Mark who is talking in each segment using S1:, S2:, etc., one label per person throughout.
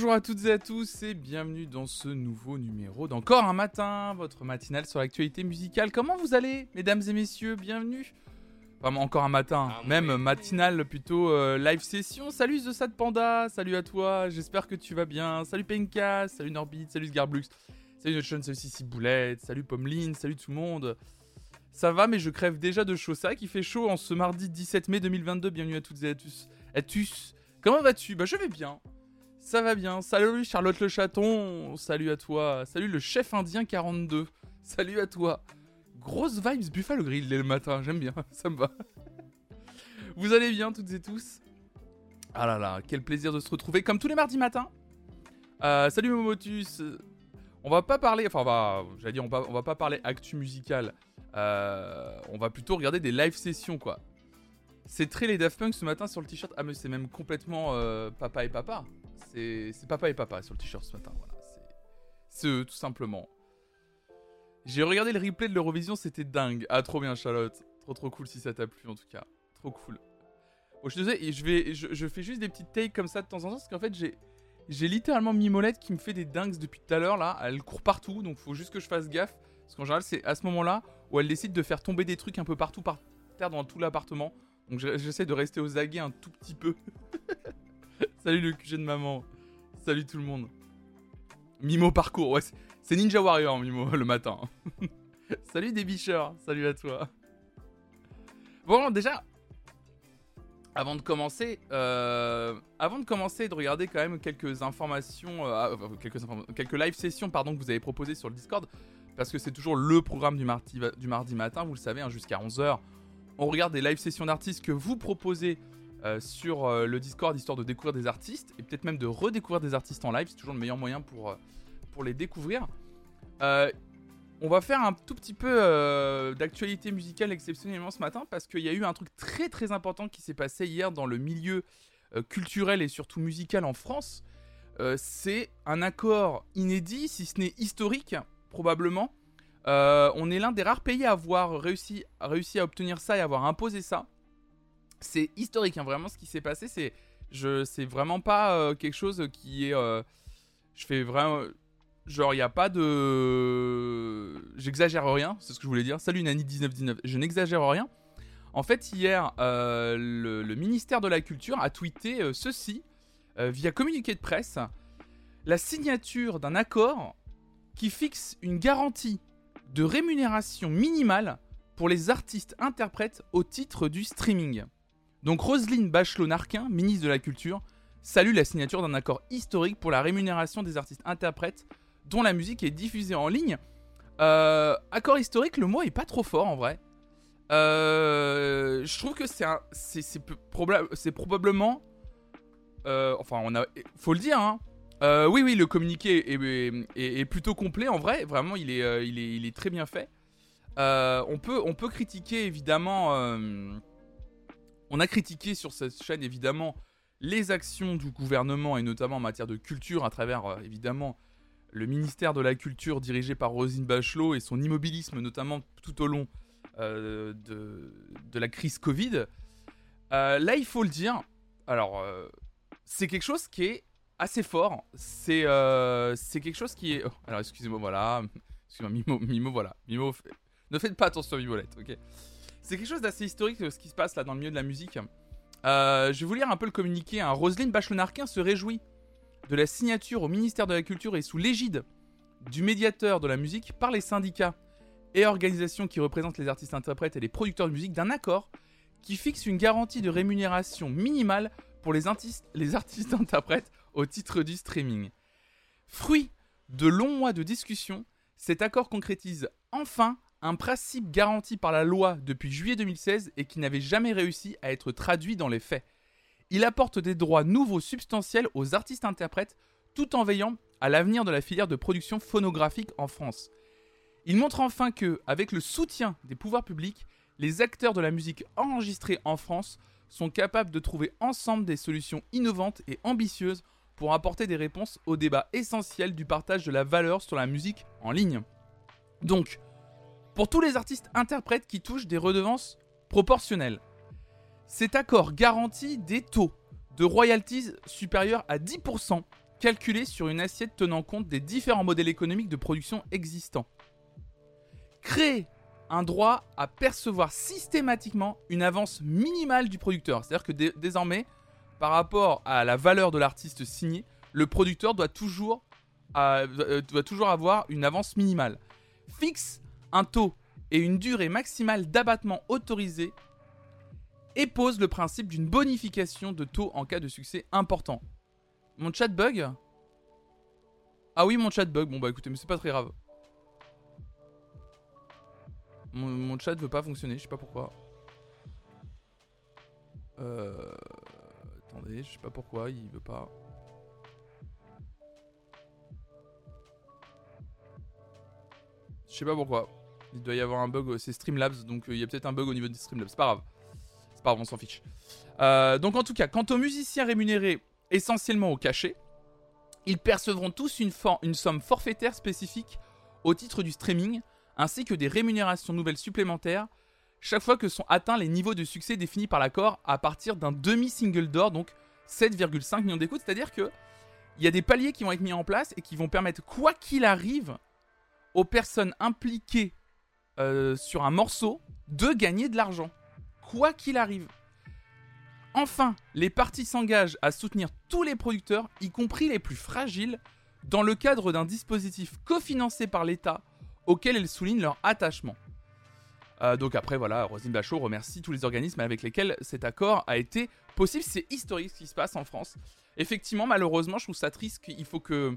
S1: Bonjour à toutes et à tous et bienvenue dans ce nouveau numéro d'Encore un matin, votre matinale sur l'actualité musicale. Comment vous allez, mesdames et messieurs? Bienvenue. Vraiment encore un matin,
S2: Ah,
S1: même matinale plutôt euh, live session. Salut The Sad Panda, salut à toi, j'espère que tu vas bien. Salut Penka, salut Norbit, salut Sgarblux, salut Notchon, salut Sissi Boulette, salut Pommeline, salut tout le monde. Ça va, mais je crève déjà de chaud. Ça qui fait chaud en ce mardi 17 mai 2022. Bienvenue à toutes et à tous. À tous. Comment vas-tu? Bah je vais bien. Ça va bien. Salut Charlotte le chaton. Salut à toi. Salut le chef indien 42. Salut à toi. Grosse vibes Buffalo Grill dès le matin. J'aime bien. Ça me va. Vous allez bien toutes et tous? Ah là là, quel plaisir de se retrouver comme tous les mardis matins. Euh, salut Momotus. On va pas parler, enfin va, j'allais dire on va, on va pas parler actu musical. Euh, on va plutôt regarder des live sessions quoi. C'est très les Daft Punk ce matin sur le t-shirt. Ah mais c'est même complètement euh, papa et papa. C'est papa et papa sur le t-shirt ce matin. Voilà, c'est eux tout simplement. J'ai regardé le replay de l'Eurovision, c'était dingue. Ah trop bien Charlotte, trop trop cool si ça t'a plu en tout cas, trop cool. Bon je te disais, je vais, je, fais juste des petites takes comme ça de temps en temps parce qu'en fait j'ai littéralement Mimolette qui me fait des dingues depuis tout à l'heure là. Elle court partout donc faut juste que je fasse gaffe parce qu'en général c'est à ce moment-là où elle décide de faire tomber des trucs un peu partout par terre dans tout l'appartement. Donc je- j'essaie de rester aux aguets un tout petit peu. Salut le QG de maman. Salut tout le monde. Mimo parcours, c'est- Ninja Warrior Mimo le matin. Salut des bicheurs, salut à toi. Bon déjà, avant de commencer, euh, avant de commencer de regarder quand même quelques informations, euh, ah, quelques, live sessions pardon que vous avez proposées sur le Discord, parce que c'est toujours le programme du mardi, du mardi matin, vous le savez, hein, jusqu'à 11h. On regarde des live sessions d'artistes que vous proposez euh, sur euh, le Discord, histoire de découvrir des artistes, et peut-être même de redécouvrir des artistes en live, c'est toujours le meilleur moyen pour, euh, pour les découvrir. On va faire un tout petit peu d'actualité musicale exceptionnellement ce matin, parce qu'il y a eu un truc très très important qui s'est passé hier dans le milieu culturel et surtout musical en France. C'est un accord inédit, si ce n'est historique, probablement. On est l'un des rares pays à avoir réussi, réussi à obtenir ça et à avoir imposé ça. C'est historique, hein, vraiment, ce qui s'est passé. C'est, je, c'est vraiment pas euh, quelque chose qui est. euh, je fais vraiment. Genre, il n'y a pas de. J'exagère rien, c'est ce que je voulais dire. Salut Nani1919, je n'exagère rien. En fait, hier, euh, le, ministère de la Culture a tweeté ceci via communiqué de presse la signature d'un accord qui fixe une garantie de rémunération minimale pour les artistes interprètes au titre du streaming. Donc Roselyne Bachelot-Narquin, ministre de la Culture, salue la signature d'un accord historique pour la rémunération des artistes interprètes dont la musique est diffusée en ligne. Euh, accord historique, le mot est pas trop fort en vrai. Euh, je trouve que c'est probablement, euh, enfin on a, faut le dire, hein. Oui oui le communiqué est, est- plutôt complet en vrai, vraiment il est, très bien fait. On peut, on peut critiquer évidemment, on a critiqué sur cette chaîne évidemment les actions du gouvernement et notamment en matière de culture à travers euh, évidemment le ministère de la Culture dirigé par Rosine Bachelot et son immobilisme notamment tout au long euh, de, la crise Covid. Euh, là, il faut le dire, alors c'est quelque chose qui est assez fort. C'est quelque chose qui est... oh, alors excusez-moi, voilà. Excusez-moi, Mimo, Mimo, voilà. Mimo, ne faites pas attention à Mimolette, ok C'est quelque chose d'assez historique euh, ce qui se passe là dans le milieu de la musique. Euh, je vais vous lire un peu le communiqué. Hein. Roselyne Bachelot-Narquin se réjouit de la signature au ministère de la Culture et sous l'égide du médiateur de la musique par les syndicats et organisations qui représentent les artistes interprètes et les producteurs de musique d'un accord qui fixe une garantie de rémunération minimale pour les, artistes- les artistes interprètes au titre du streaming. Fruit de longs mois de discussion, cet accord concrétise enfin un principe garanti par la loi depuis juillet 2016 et qui n'avait jamais réussi à être traduit dans les faits. Il apporte des droits nouveaux substantiels aux artistes interprètes tout en veillant à l'avenir de la filière de production phonographique en France. Il montre enfin que, avec le soutien des pouvoirs publics, les acteurs de la musique enregistrée en France sont capables de trouver ensemble des solutions innovantes et ambitieuses pour apporter des réponses au débat essentiel du partage de la valeur sur la musique en ligne. Donc, pour tous les artistes interprètes qui touchent des redevances proportionnelles, cet accord garantit des taux de royalties supérieurs à 10% calculé sur une assiette tenant compte des différents modèles économiques de production existants. Créer un droit à percevoir systématiquement une avance minimale du producteur. C'est-à-dire que désormais, par rapport à la valeur de l'artiste signé, le producteur doit toujours, euh, doit toujours avoir une avance minimale. Fixe un taux et une durée maximale d'abattement autorisée et pose le principe d'une bonification de taux en cas de succès important. Mon chat bug? Ah oui, mon chat bug. Bon bah écoutez, mais c'est pas très grave. Mon, mon, chat veut pas fonctionner, je sais pas pourquoi. Euh... Attendez, je sais pas pourquoi, il veut pas. Je sais pas pourquoi. Il doit y avoir un bug, c'est Streamlabs, donc euh, il y a peut-être un bug au niveau de Streamlabs. C'est pas grave. C'est pas grave, on s'en fiche. Euh, donc en tout cas, quant aux musiciens rémunérés essentiellement au cachet, ils percevront tous une, somme forfaitaire spécifique au titre du streaming, ainsi que des rémunérations nouvelles supplémentaires chaque fois que sont atteints les niveaux de succès définis par l'accord à partir d'un demi-single d'or, donc 7,5 millions d'écoutes. C'est-à-dire que il y a des paliers qui vont être mis en place et qui vont permettre, quoi qu'il arrive, aux personnes impliquées euh, sur un morceau de gagner de l'argent. Quoi qu'il arrive. Enfin, les parties s'engagent à soutenir tous les producteurs, y compris les plus fragiles, dans le cadre d'un dispositif cofinancé par l'État auquel elles soulignent leur attachement. Euh, donc après, voilà, Rosine Bachot remercie tous les organismes avec lesquels cet accord a été possible. C'est historique ce qui se passe en France. Effectivement, malheureusement, je trouve ça triste qu'il faut que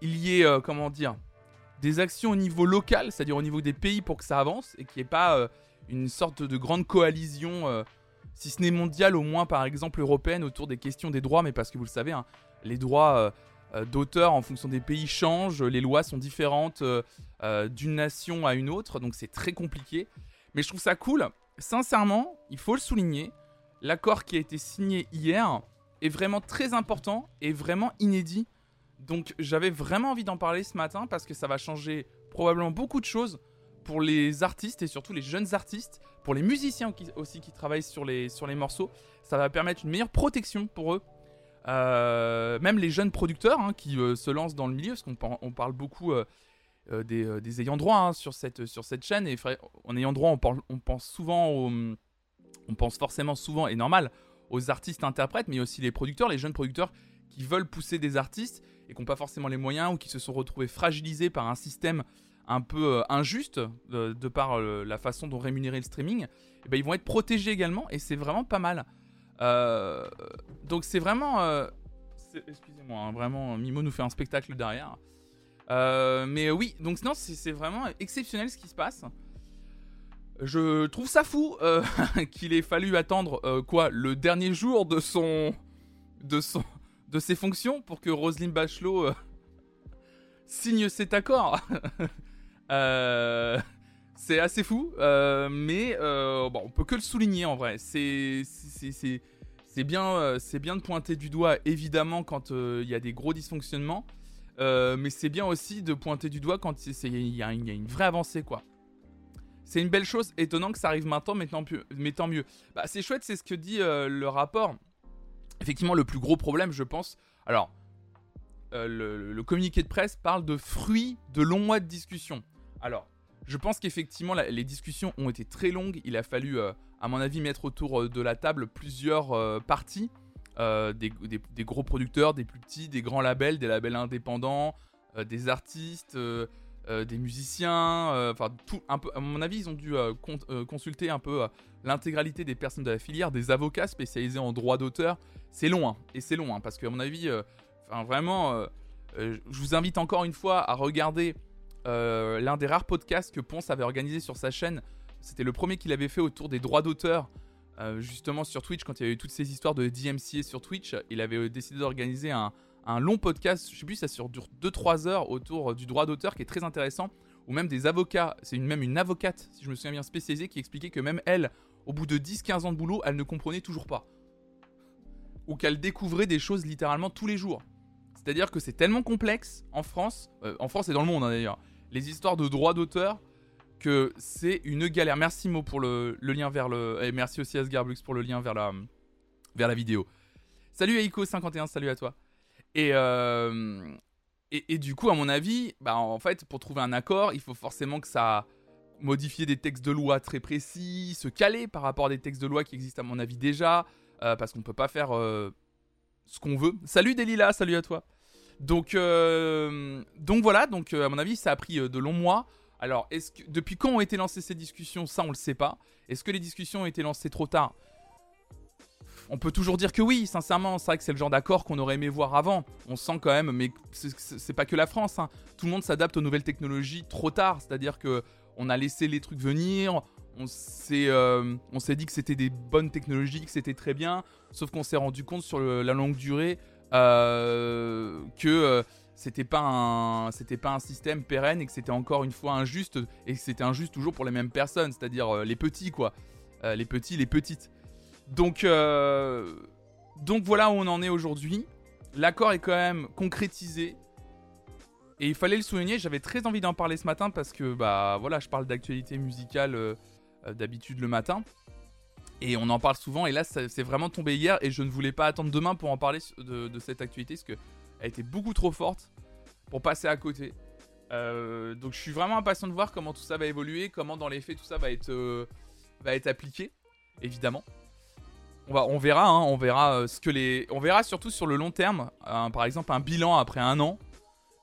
S1: il y ait, euh, comment dire, des actions au niveau local, c'est-à-dire au niveau des pays pour que ça avance et qu'il n'y ait pas euh, une sorte de grande coalition, si ce n'est mondiale, au moins par exemple européenne, autour des questions des droits. Mais parce que vous le savez, hein, les droits d'auteur en fonction des pays changent, les lois sont différentes d'une nation à une autre, donc c'est très compliqué. Mais je trouve ça cool. Sincèrement, il faut le souligner, l'accord qui a été signé hier est vraiment très important et vraiment inédit. Donc j'avais vraiment envie d'en parler ce matin parce que ça va changer probablement beaucoup de choses pour les artistes et surtout les jeunes artistes, pour les musiciens aussi qui travaillent sur les, morceaux. Ça va permettre une meilleure protection pour eux. Euh, même les jeunes producteurs hein, qui euh, se lancent dans le milieu, parce qu'on on parle beaucoup euh, des, ayants droit hein, sur, cette, chaîne, et en ayant droit, on, on pense souvent on pense forcément souvent, et normal, aux artistes interprètes, mais aussi les producteurs, les jeunes producteurs qui veulent pousser des artistes et qui n'ont pas forcément les moyens ou qui se sont retrouvés fragilisés par un système un peu euh, injuste de, par euh, la façon dont rémunérer le streaming, et eh ben, ils vont être protégés également et c'est vraiment pas mal. Euh, donc c'est vraiment... Excusez-moi, hein, vraiment, Mimo nous fait un spectacle derrière. mais oui, donc sinon c'est vraiment exceptionnel ce qui se passe. Je trouve ça fou qu'il ait fallu attendre quoi le dernier jour de son de son de ses fonctions pour que Roselyne Bachelot signe cet accord. Euh, c'est assez fou, euh, mais euh, bon, on peut que le souligner en vrai. C'est bien, c'est bien de pointer du doigt évidemment quand il y a des gros dysfonctionnements, mais c'est bien aussi de pointer du doigt quand il y, a une vraie avancée quoi. C'est une belle chose, étonnant que ça arrive maintenant, mais tant, mais tant mieux. Bah, c'est chouette, c'est ce que dit le rapport. Effectivement, le plus gros problème, je pense. Alors, le, communiqué de presse parle de fruits de longs mois de discussion. Alors, je pense qu'effectivement, les discussions ont été très longues. Il a fallu, euh, à mon avis, mettre autour euh, de la table plusieurs euh, parties. Des, gros producteurs, des plus petits, des grands labels, des labels indépendants, des artistes, des musiciens. Enfin, tout, un peu, à mon avis, ils ont dû consulter un peu l'intégralité des personnes de la filière, des avocats spécialisés en droit d'auteur. C'est long, hein, et c'est long, hein, parce qu'à mon avis, enfin, vraiment, je vous invite encore une fois à regarder euh, l'un des rares podcasts que Ponce avait organisé sur sa chaîne. C'était le premier qu'il avait fait autour des droits d'auteur, euh, justement sur Twitch, quand il y avait eu toutes ces histoires de DMCA sur Twitch. Il avait euh, décidé d'organiser un, long podcast, je sais plus, ça sur 2-3 heures autour du droit d'auteur qui est très intéressant. Ou même des avocats, c'est même une avocate, si je me souviens bien, spécialisée, qui expliquait que même elle, au bout de 10-15 ans de boulot, elle ne comprenait toujours pas. Ou qu'elle découvrait des choses littéralement tous les jours. C'est-à-dire que c'est tellement complexe en France, en France et dans le monde hein, d'ailleurs, les histoires de droits d'auteur que c'est une galère. Merci Mo pour le, lien vers le... Et merci aussi Asgarblux pour le lien vers la, vers la vidéo. Salut Aiko51, salut à toi. Et, et, du coup, à mon avis, bah, en fait, pour trouver un accord, il faut forcément que ça modifie des textes de loi très précis, se caler par rapport à des textes de loi qui existent à mon avis déjà, parce qu'on peut pas faire ce qu'on veut. Salut Delila, salut à toi. Donc, euh, donc voilà, donc euh, à mon avis, ça a pris euh, de longs mois. Alors, depuis quand ont été lancées ces discussions? Ça, on le sait pas. Est-ce que les discussions ont été lancées trop tard? On peut toujours dire que oui, sincèrement. C'est vrai que c'est le genre d'accord qu'on aurait aimé voir avant. On sent quand même, mais c'est pas que la France. Hein. Tout le monde s'adapte aux nouvelles technologies trop tard. C'est-à-dire que on a laissé les trucs venir. On s'est, on s'est dit que c'était des bonnes technologies, que c'était très bien. Sauf qu'on s'est rendu compte sur la longue durée euh, que euh, c'était pas un système pérenne et que c'était encore une fois injuste et que c'était injuste toujours pour les mêmes personnes, c'est-à-dire euh, les petits quoi, les petits, les petites. Donc donc voilà où on en est aujourd'hui. L'accord est quand même concrétisé. Et il fallait le souligner, j'avais très envie d'en parler ce matin parce que bah voilà, je parle d'actualité musicale d'habitude le matin. Et on en parle souvent, et là, c'est vraiment tombé hier, et je ne voulais pas attendre demain pour en parler de, cette actualité, parce qu'elle a été beaucoup trop forte pour passer à côté. Euh, donc je suis vraiment impatient de voir comment tout ça va évoluer, comment dans les faits tout ça va être, euh, appliqué, évidemment. On, va, on verra, hein, on verra euh, ce que les, on verra surtout sur le long terme, par exemple un bilan après un an,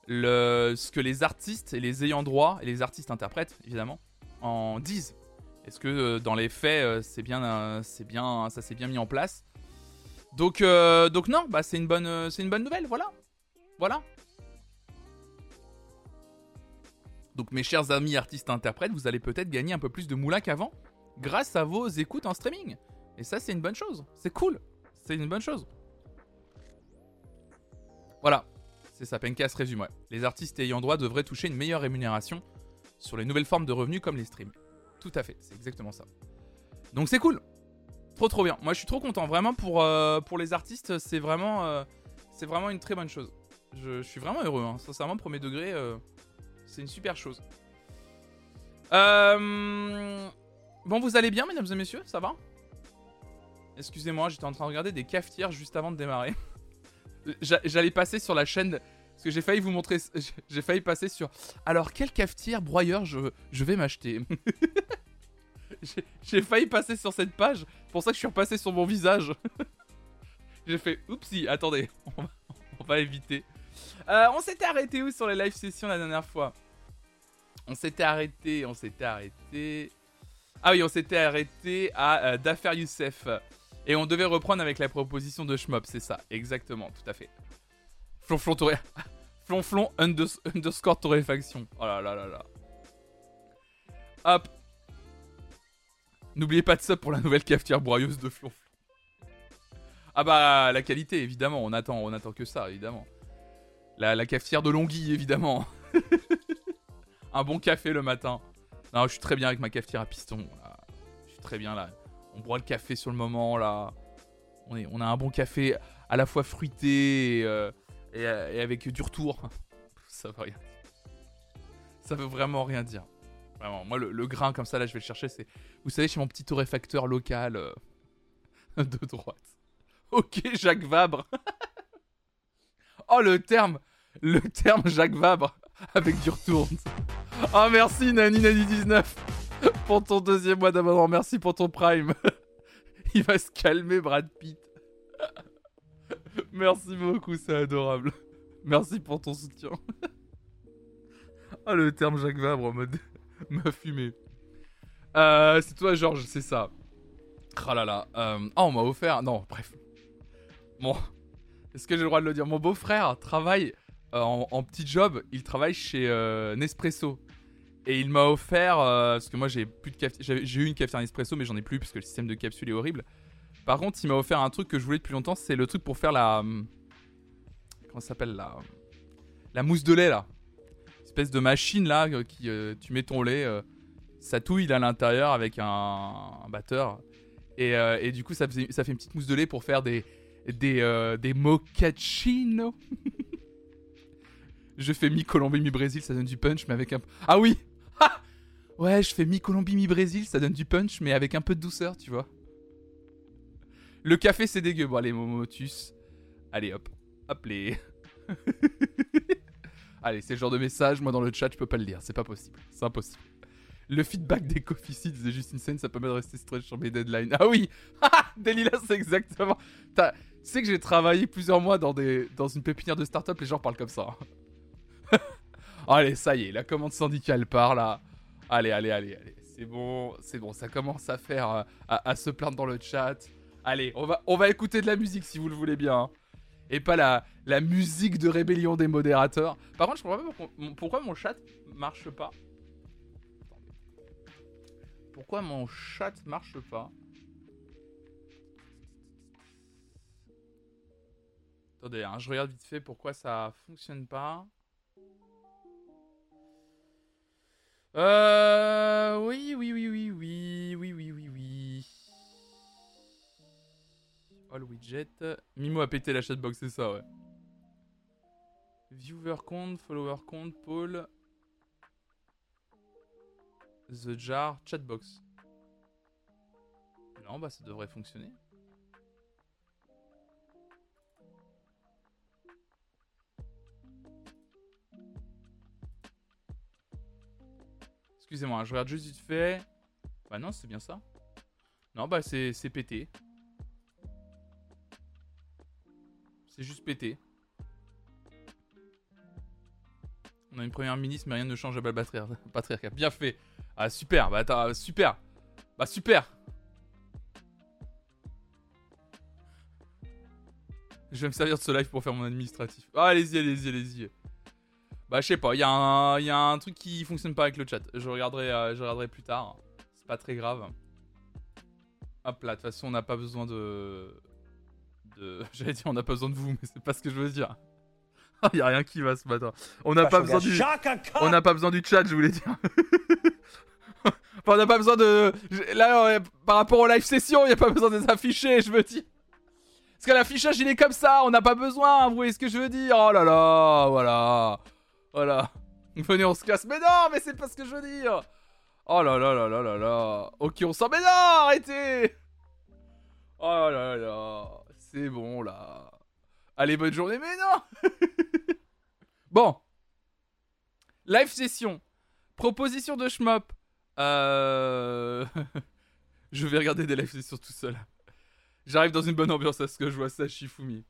S1: ce que les artistes et les ayants droit et les artistes interprètes évidemment en disent est-ce que euh, dans les faits, euh, c'est bien, euh, c'est bien, ça s'est bien mis en place? Donc, donc non, bah c'est une bonne, c'est une bonne nouvelle, voilà, voilà. Donc mes chers amis artistes interprètes, vous allez peut-être gagner un peu plus de moula qu'avant, grâce à vos écoutes en streaming. Et ça, c'est une bonne chose. C'est cool. C'est une bonne chose. Voilà. C'est ça, Penka se résume. Les artistes ayant droit devraient toucher une meilleure rémunération sur les nouvelles formes de revenus comme les streams. Tout à fait, c'est exactement ça. Donc c'est cool. Trop trop bien. Moi je suis trop content. Vraiment pour, euh, les artistes, c'est vraiment, euh, c'est vraiment une très bonne chose. Je, suis vraiment heureux. Hein. Sincèrement, premier degré, euh, c'est une super chose. Bon, vous allez bien, mesdames et messieurs? Ça va? Excusez-moi, j'étais en train de regarder des cafetières juste avant de démarrer. J'allais passer sur la chaîne. Que j'ai failli vous montrer. J'ai failli passer sur. Alors, quelle cafetière broyeur je, je vais m'acheter? J'ai failli passer sur cette page, pour ça que je suis repassé sur mon visage. J'ai fait, oupsie, attendez, on va, éviter. Euh, on s'était arrêté où sur les live sessions la dernière fois? On s'était arrêté, on s'était arrêté... Ah oui, on s'était arrêté à euh, Youssef. Et on devait reprendre avec la proposition de Schmop, c'est ça, exactement, tout à fait. Flonflon torré... Flonflon underscore torréfaction. Oh là là là là. Hop, N'oubliez pas de ça pour la nouvelle cafetière broyeuse de Flonflon. Ah bah la qualité évidemment, on attend, on attend que ça évidemment. La, cafetière de Longhi évidemment. un bon café le matin. Non, je suis très bien avec ma cafetière à piston. Je suis très bien là. On boit le café sur le moment là. On, on a un bon café à la fois fruité et, euh, et avec du retour. Ça veut rien. Ça veut vraiment rien dire moi, le, grain comme ça, là, je vais le chercher. C'est, vous savez, chez mon petit torréfacteur local euh, de droite. Ok, Jacques Vabre. oh, le terme, le terme Jacques Vabre avec du retour. Oh, merci Nani19 pour ton deuxième mois d'abonnement. Merci pour ton prime. Il va se calmer, Brad Pitt. Merci beaucoup, c'est adorable. Merci pour ton soutien. oh, le terme Jacques Vabre en mode. m'a fumé. Euh, c'est toi, Georges, c'est ça. Ah là là. Euh, oh, on m'a offert. Non, bref. Bon. Est-ce que j'ai le droit de le dire? Mon beau-frère travaille euh, en, petit job. Il travaille chez Nespresso. Et il m'a offert. parce que moi, j'ai plus de J'ai eu une cafetière Nespresso, mais j'en ai plus parce que le système de capsule est horrible. Par contre, il m'a offert un truc que je voulais depuis longtemps. C'est le truc pour faire la. Comment ça s'appelle la. La mousse de lait là espèce de machine là euh, qui euh, tu mets ton lait, euh, ça touille à l'intérieur avec un, batteur et, et, du coup ça, ça fait une petite mousse de lait pour faire des des des mochaccino. je fais mi Colombie mi Brésil, ça donne du punch mais avec un ah oui ouais je fais mi Colombie mi Brésil, ça donne du punch mais avec un peu de douceur tu vois. Le café c'est dégueu bon allez Momotus, allez hop hop les Allez, c'est le genre de message, moi dans le chat, je peux pas le lire, c'est pas possible, c'est impossible. Le feedback des coffee seeds de Justin Sen, ça permet de rester stretch sur mes deadlines. Ah oui Delilah, c'est exactement. Tu sais que j'ai travaillé plusieurs mois dans, une pépinière de start-up, les gens parlent comme ça. allez, ça y est, la commande syndicale part là. Allez, allez, allez, allez. C'est bon, c'est bon, ça commence à faire. Euh, à, se plaindre dans le chat. Allez, on va, on va écouter de la musique si vous le voulez bien. Hein. Et pas la, la musique de rébellion des modérateurs. Par contre, je comprends pas pourquoi mon chat marche pas. Pourquoi mon chat marche pas? Attendez, hein, je regarde vite fait pourquoi ça fonctionne pas. Euh... Oui, oui, oui, oui, oui, oui, oui, oui, oui. All widget. Mimo a pété la chatbox, c'est ça, ouais. Viewer count, follower count, Paul. The Jar, Chatbox. Non, bah ça devrait fonctionner. Excusez-moi, hein, je regarde juste vite fait. Bah non, c'est bien ça. Non, bah c'est pété. C'est juste pété. On a une première ministre, mais rien ne change à Patriarcat. Bien fait. Ah, super. Bah, attends, super. Bah, super. Je vais me servir de ce live pour faire mon administratif. Ah, allez-y, allez-y, allez-y. Bah, je sais pas. Il y, a un, y a un truc qui fonctionne pas avec le chat. Je regarderai, euh, je regarderai plus tard. C'est pas très grave. Hop là, de toute façon, on n'a pas besoin de. De... J'allais dire, on n'a pas besoin de vous, mais c'est pas ce que je veux dire. Il y a rien qui va ce matin. On n'a pas besoin du. On n'a pas besoin du chat, je voulais dire. on n'a pas besoin de. Là, par rapport aux live sessions, il n'y a pas besoin de les afficher, je veux dire. Parce que l'affichage, il est comme ça, on n'a pas besoin, vous voyez ce que je veux dire. Oh là là, voilà. Voilà. Venez, on se casse. Mais non, mais c'est pas ce que je veux dire. Oh là là là là là là. Ok, on sort. Mais non, arrêtez. Oh là là là. C'est bon là. Allez, bonne journée. Mais non. bon. Live session. Proposition de Schmop. Euh... je vais regarder des live sessions tout seul. J'arrive dans une bonne ambiance à ce que je vois ça, Shifumi.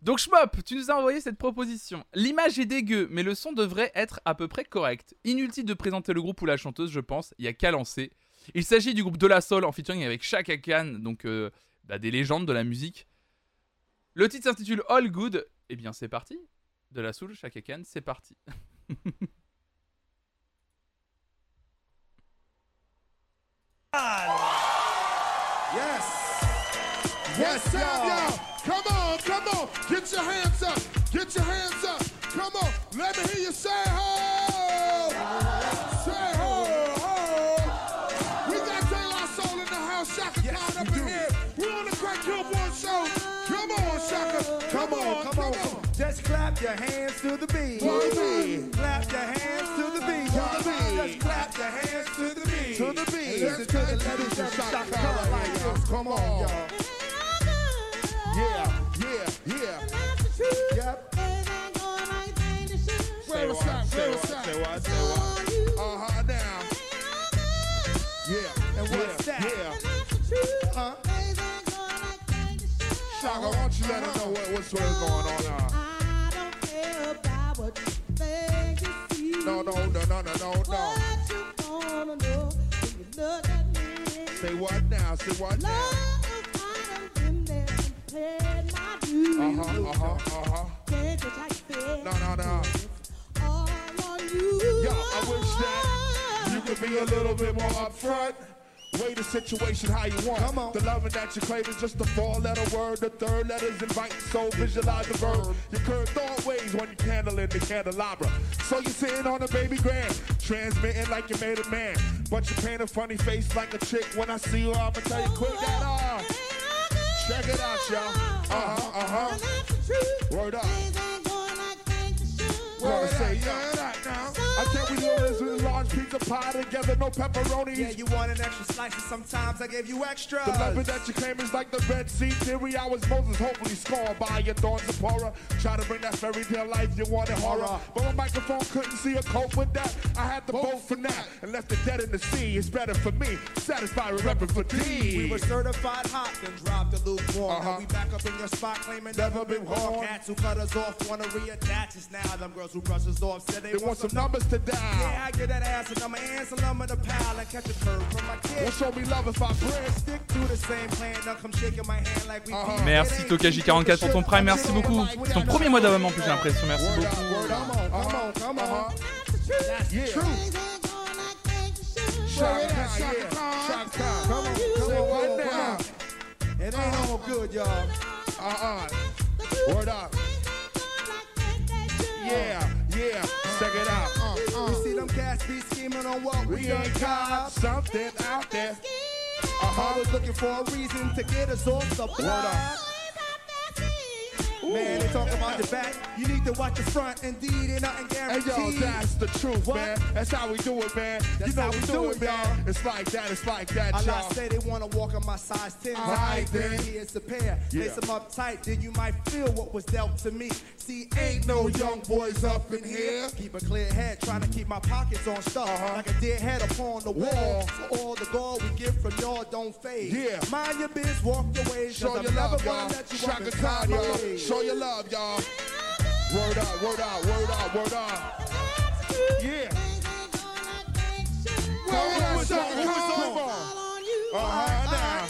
S1: Donc Schmop, tu nous as envoyé cette proposition. L'image est dégueu, mais le son devrait être à peu près correct. Inutile de présenter le groupe ou la chanteuse, je pense, il y a qu'à lancer. Il s'agit du groupe De La Soul en featuring avec Chaka Khan, donc euh, bah, des légendes de la musique. Le titre s'intitule All Good. Eh bien, c'est parti. De La Soul, Chaka Khan, c'est parti.
S2: yes. Yes, Sam, Come on, come on. Get your hands up. Get your hands up. Come on. Let me hear you say ho. Say ho,
S3: clap your hands to the beat. To the beat. Clap your hands to the beat. To the beat. Just clap your hands to the beat.
S2: To the beat. Listen to the ladies and Chaka Khan. Come on, y'all. Yeah, yeah, yeah. Yep. That? Where was that? Say what? Say what? Uh huh. Now. Yeah. And what's yeah, that? Yeah. Huh? Shaka, why don't you let them know what, what's going on now? You you. No, no, no, no, no, no, no. You you? Say what now? Say what now? Uh-huh, uh-huh, uh-huh. No, no, no. Yo, I wish that you could be a little bit more upfront. Way the situation how you want. Come on. The loving that you crave is just a four letter word. The third letter's inviting, so visualize the verb. Your curved thought ways when you candle in the candelabra. So you're sitting on a baby grand, transmitting like you made a man. But you paint a funny face like a chick. When I see you, I'ma tell you quick that off. Uh, Check it out, y'all. Uh-huh, uh-huh. Word up. Wanna say yeah that now. I pizza pie together, no pepperoni.
S3: Yeah, you want an extra slice, and sometimes I gave you extra.
S2: The loving that you claim is like the Red Sea theory. I was Moses, hopefully scorned by your thorns of horror. Try to bring that fairy tale life you wanted horror. But my microphone couldn't see a cope with that. I had to vote for that and left the dead in the sea. It's better for me. Satisfied with repping for D.
S3: We were certified hot, then dropped the lukewarm.
S2: Uh-huh.
S3: Now we back up in your spot, claiming
S2: Never been
S3: warm. Cats who cut us off wanna reattach us now. Them girls who brush us off said they,
S2: They want some numbers to dial.
S3: Yeah, I get that ass and I'ma answer them in the pile and catch a curve from my
S2: Well,
S3: kid.
S2: show me love if I press.
S3: Stick to the same plan, now come shaking my hand like we
S2: Uh-huh.
S3: beat.
S1: Merci
S3: It ain't
S1: Tokaji44 pour ton prime, merci beaucoup. C'est ton premier mois d'abonnement en plus, j'ai l'impression, merci beaucoup.
S2: up, word up.
S3: Come on, come on, come on. That's
S2: Yeah.
S3: the truth.
S2: Shot down, yeah. Shot down.
S3: Come on, come
S2: Say
S3: on,
S2: what
S3: come
S2: now?
S3: on. It ain't all good, y'all.
S2: Uh-uh. Word up. Yeah, yeah. Check it out. Uh,
S3: We see them cats be scheming on what we,
S2: We ain't got something out there. Uh-huh.
S3: Always looking for a reason to get us off the block. Man, they talk about the back. You need to watch the front. Indeed, ain't nothing
S2: Hey yo,
S3: guaranteed.
S2: that's the truth,
S3: What?
S2: man. That's how we do it, man.
S3: That's
S2: you know
S3: how
S2: we
S3: we
S2: do
S3: do
S2: it, man.
S3: y'all.
S2: It's like that. It's like that,
S3: A
S2: y'all.
S3: say they wanna walk on my size 10.
S2: Alright,
S3: Right,
S2: then.
S3: Here's a pair.
S2: Yeah.
S3: Lace them up tight, then you might feel what was dealt to me. See, ain't no young boys up in here. Keep a clear head, trying to keep my pockets on stuff.
S2: Uh-huh.
S3: Like a dead head upon the wall. So all the gold we get from y'all don't fade.
S2: Yeah.
S3: Mind your biz, walk your ways.
S2: Show your love,
S3: never
S2: y'all.
S3: gonna let you walk
S2: Shaka
S3: inside
S2: Khan,
S3: my
S2: y'all.
S3: ways.
S2: Show your love, y'all. Word up, word up, word up, word up. Yeah. Come on, Shaka Khan. Uh-huh, now.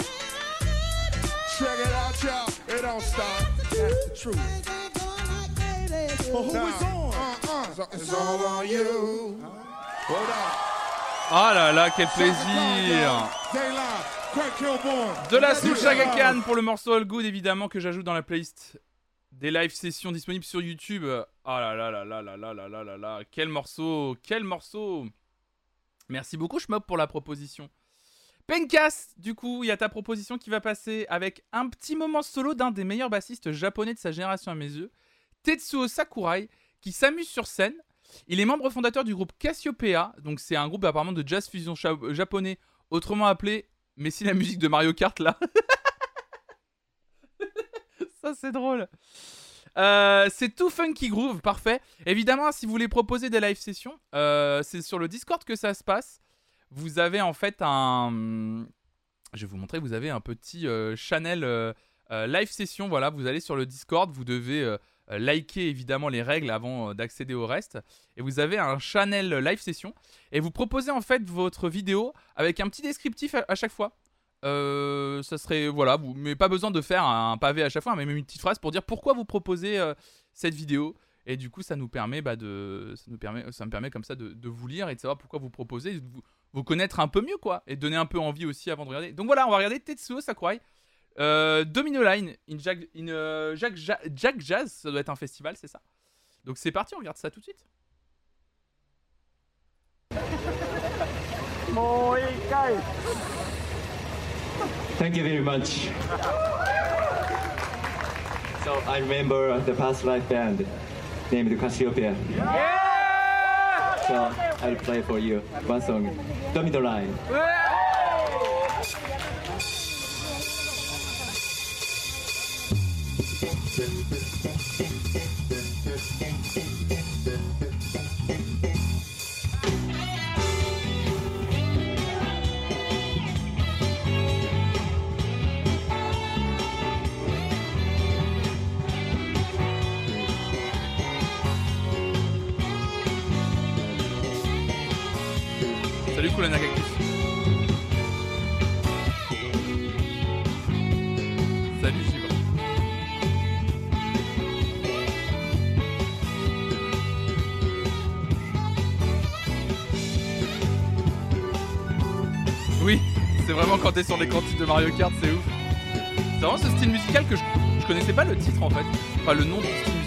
S2: Check it out, y'all. It don't stop.
S3: That's the truth. But who
S2: Now,
S3: is on?
S2: So It's all on you. Word up.
S1: Là là, quel plaisir. De la soupe Shagakan pour le morceau All Good, évidemment, que j'ajoute dans la playlist des live sessions disponibles sur YouTube. Ah là là là là là là là là là là, quel morceau, quel morceau Merci beaucoup Schmob pour la proposition. Penkas, du coup, il y a ta proposition qui va passer avec un petit moment solo d'un des meilleurs bassistes japonais de sa génération à mes yeux, Tetsuo Sakurai, qui s'amuse sur scène. Il est membre fondateur du groupe Cassiopeia, donc c'est un groupe apparemment de jazz fusion japonais, autrement appelé Mais si la musique de Mario Kart là Ça c'est drôle Euh, c'est tout funky groove, parfait. Évidemment, si vous voulez proposer des live sessions, euh, c'est sur le Discord que ça se passe. Vous avez en fait un. Je vais vous montrer, vous avez un petit euh, channel live session. Voilà, vous allez sur le Discord, vous devez liker évidemment les règles avant d'accéder au reste. Et vous avez un channel live session. Et vous proposez en fait votre vidéo avec un petit descriptif à chaque fois. Euh, ça serait voilà, vous mais pas besoin de faire un pavé à chaque fois, mais même une petite phrase pour dire pourquoi vous proposez euh, cette vidéo. Et du coup, ça nous permet bah, de, ça nous permet, ça me permet comme ça de, vous lire et de savoir pourquoi vous proposez, de vous, connaître un peu mieux quoi, et donner un peu envie aussi avant de regarder. Donc voilà, on va regarder Tetsuo Sakurai, euh, Domino Line, in euh, Jack, Ja- Jack Jazz, ça doit être un festival, c'est ça? Donc c'est parti, on regarde ça tout de suite.
S4: Thank you very much. So I remember the past life band named Cassiopeia. So I'll play for you one song, Domino Line.
S1: Salut. Oui, c'est vraiment quand t'es sur les titres de Mario Kart, c'est ouf. C'est vraiment ce style musical que je, connaissais pas le titre en fait. Enfin le nom du style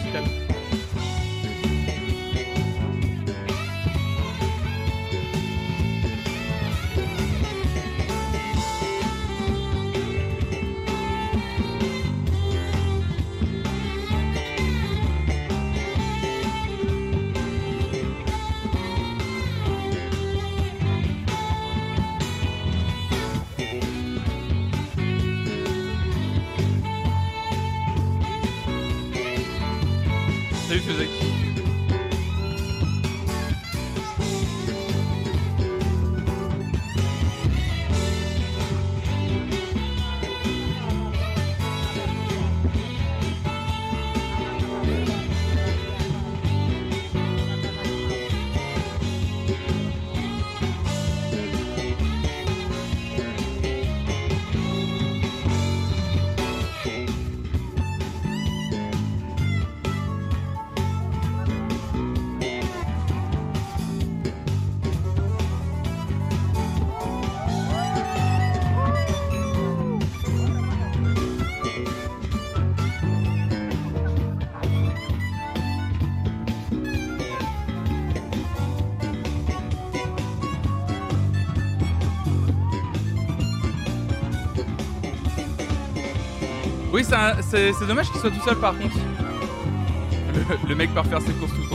S1: c'est dommage qu'il soit tout seul par contre. Le, le mec part faire ses courses tout en jouant.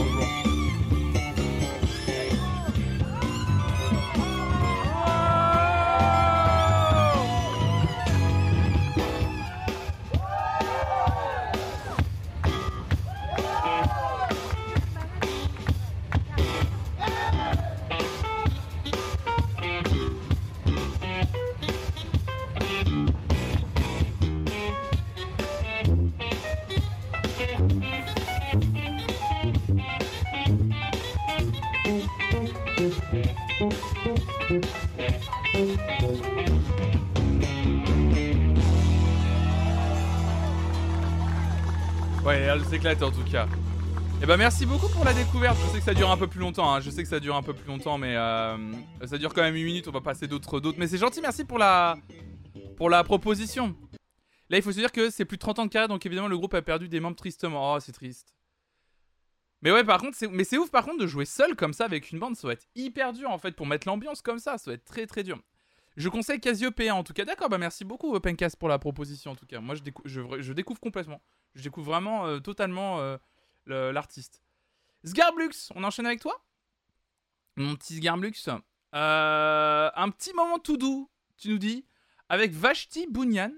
S1: Elle s'éclate en tout cas. Et ben merci beaucoup pour la découverte. Je sais que ça dure un peu plus longtemps. hein. Je sais que ça dure un peu plus longtemps, mais euh, ça dure quand même 8 minutes. On va passer d'autres, d'autres. Mais c'est gentil. Merci pour la, pour la proposition. Là, il faut se dire que c'est plus de 30 ans de carrière, donc évidemment le groupe a perdu des membres tristement. Oh, c'est triste. Mais ouais, par contre, c'est, mais c'est ouf par contre de jouer seul comme ça avec une bande. Ça va être hyper dur en fait pour mettre l'ambiance comme ça. Ça va être très très dur. Je conseille Cassiopeia en tout cas. D'accord, bah merci beaucoup Opencast pour la proposition en tout cas. Moi, je découvre complètement. Je découvre vraiment euh, totalement euh, l'artiste. Sgarblux, on enchaîne avec toi? Mon petit Sgarblux. Euh, un petit moment tout doux, tu nous dis, avec Vashti Bunyan,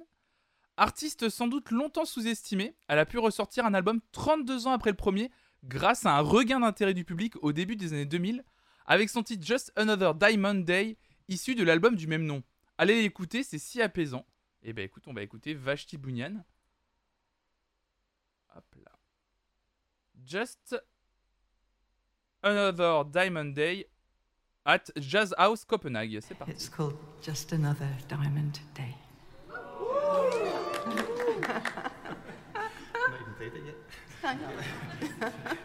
S1: artiste sans doute longtemps sous-estimée. Elle a pu ressortir un album 32 ans après le premier, grâce à un regain d'intérêt du public au début des années 2000, avec son titre Just Another Diamond Day, issu de l'album du même nom. Allez l'écouter, c'est si apaisant. Et ben écoute, on va écouter Vashti Bunyan. Just Another Diamond Day at Jazz House Copenhague. C'est parti.
S5: It's called Just Another Diamond Day. Just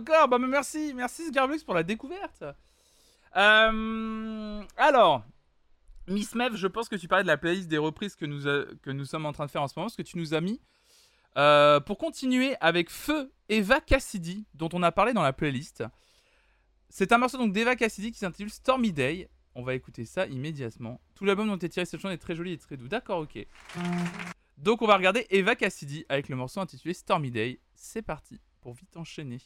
S1: Encore Bah merci, merci Sgarbux pour la découverte Euh, Alors, Miss Mev, je pense que tu parlais de la playlist des reprises que nous, a- que nous sommes en train de faire en ce moment, ce que tu nous as mis. Euh, pour continuer avec Feu Eva Cassidy, dont on a parlé dans la playlist. C'est un morceau donc d'Eva Cassidy qui s'intitule Stormy Day. On va écouter ça immédiatement. Tout l'album dont est tiré cette chanson est très joli et très doux. D'accord, ok. Donc on va regarder Eva Cassidy avec le morceau intitulé Stormy Day. C'est parti pour vite enchaîner.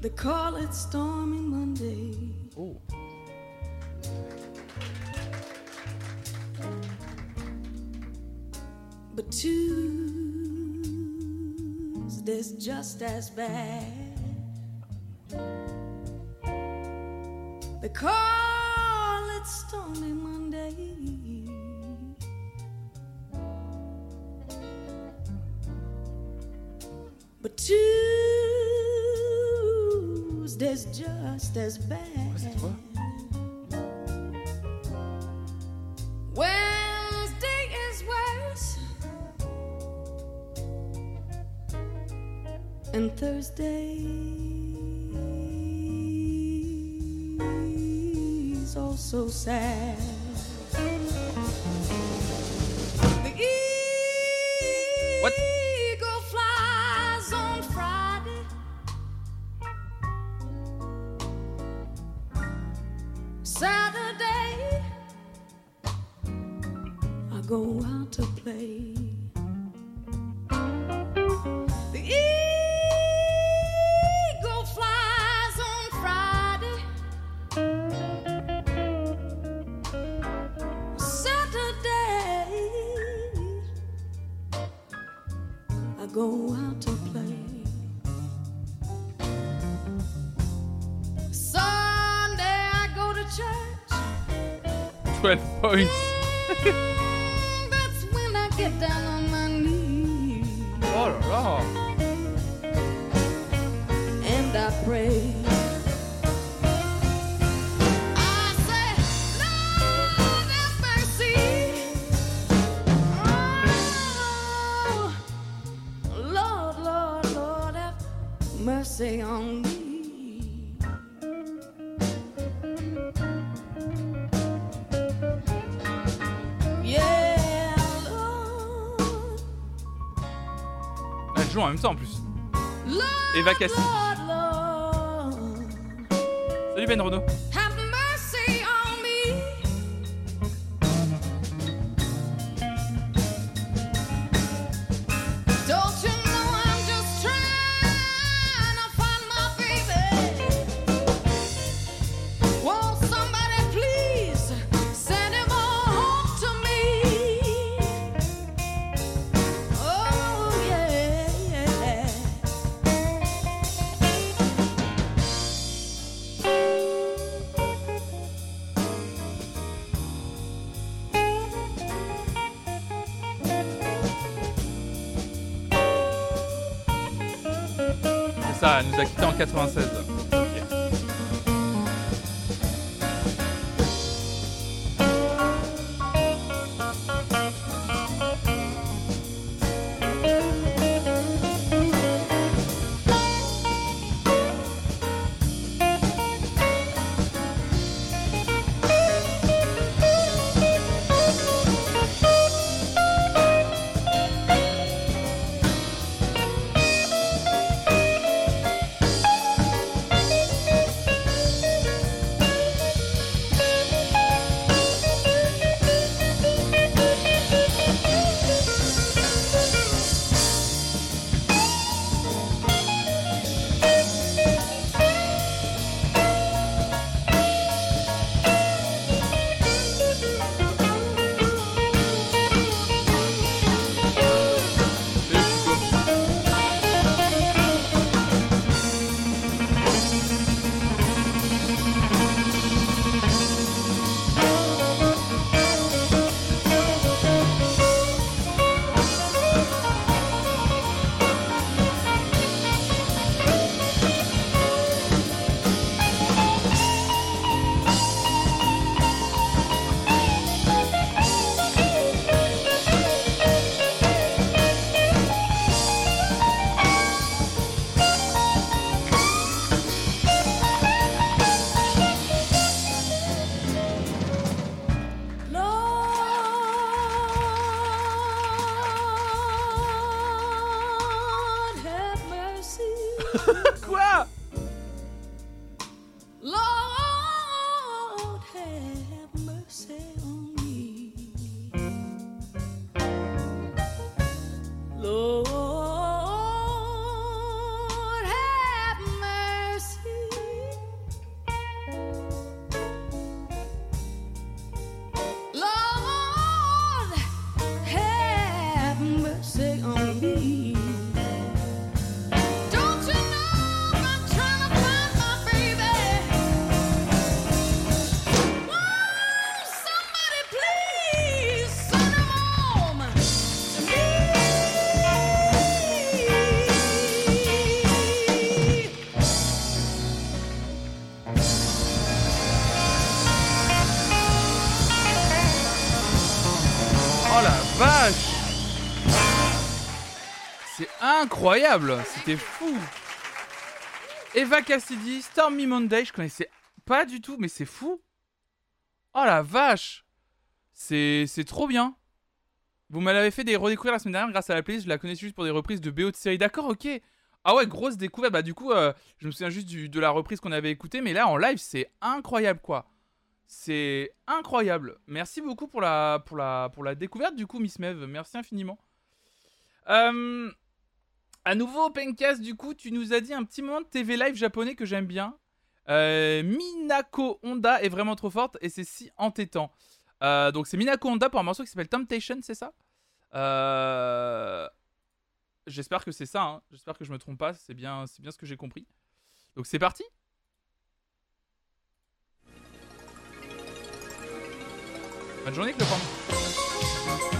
S6: They call it Stormy Monday.
S1: Oh.
S6: But Tuesday's just as bad. They call it Stormy Monday. But Tuesday's just as bad.
S1: c'est toi
S6: Wednesday is worse. And Thursday's also sad. The
S1: What?
S6: Go out to play. The eagle flies on Friday. Saturday, I go out to play. Sunday, I go to church.
S1: 12 points. En même temps en plus. Eva Cassidy. 96. Incroyable. C'était fou. Eva Cassidy, Stormy Monday, je connaissais pas du tout, mais c'est fou. Oh la vache. C'est c'est trop bien. Vous m'avez fait des redécouvrir la semaine dernière grâce à la playlist, je la connaissais juste pour des reprises de BO de série. D'accord, ok. Ah ouais, grosse découverte, bah du coup, euh, je me souviens juste de la reprise qu'on avait écoutée, mais là, en live, c'est incroyable, quoi. C'est incroyable. Merci beaucoup pour la, pour la, pour la découverte du coup, Miss Mev. Merci infiniment. Euh, à nouveau, Pencast, du coup, tu nous as dit un petit moment de TV live japonais que j'aime bien. Euh, Minako Honda est vraiment trop forte et c'est si entêtant. Euh, donc c'est Minako Honda pour un morceau qui s'appelle Temptation, c'est ça? Euh, J'espère que c'est ça. hein. J'espère que je me trompe pas. C'est bien, c'est bien ce que j'ai compris. Donc c'est parti? Bonne journée, Clopin.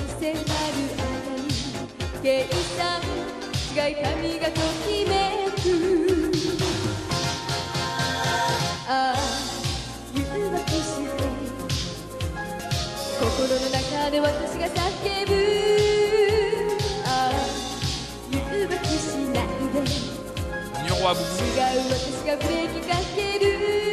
S7: 迫る朝に計算が痛みがときめく。ああ誘惑して心の中で私が叫ぶああ誘惑しないで違う私がブレーキかける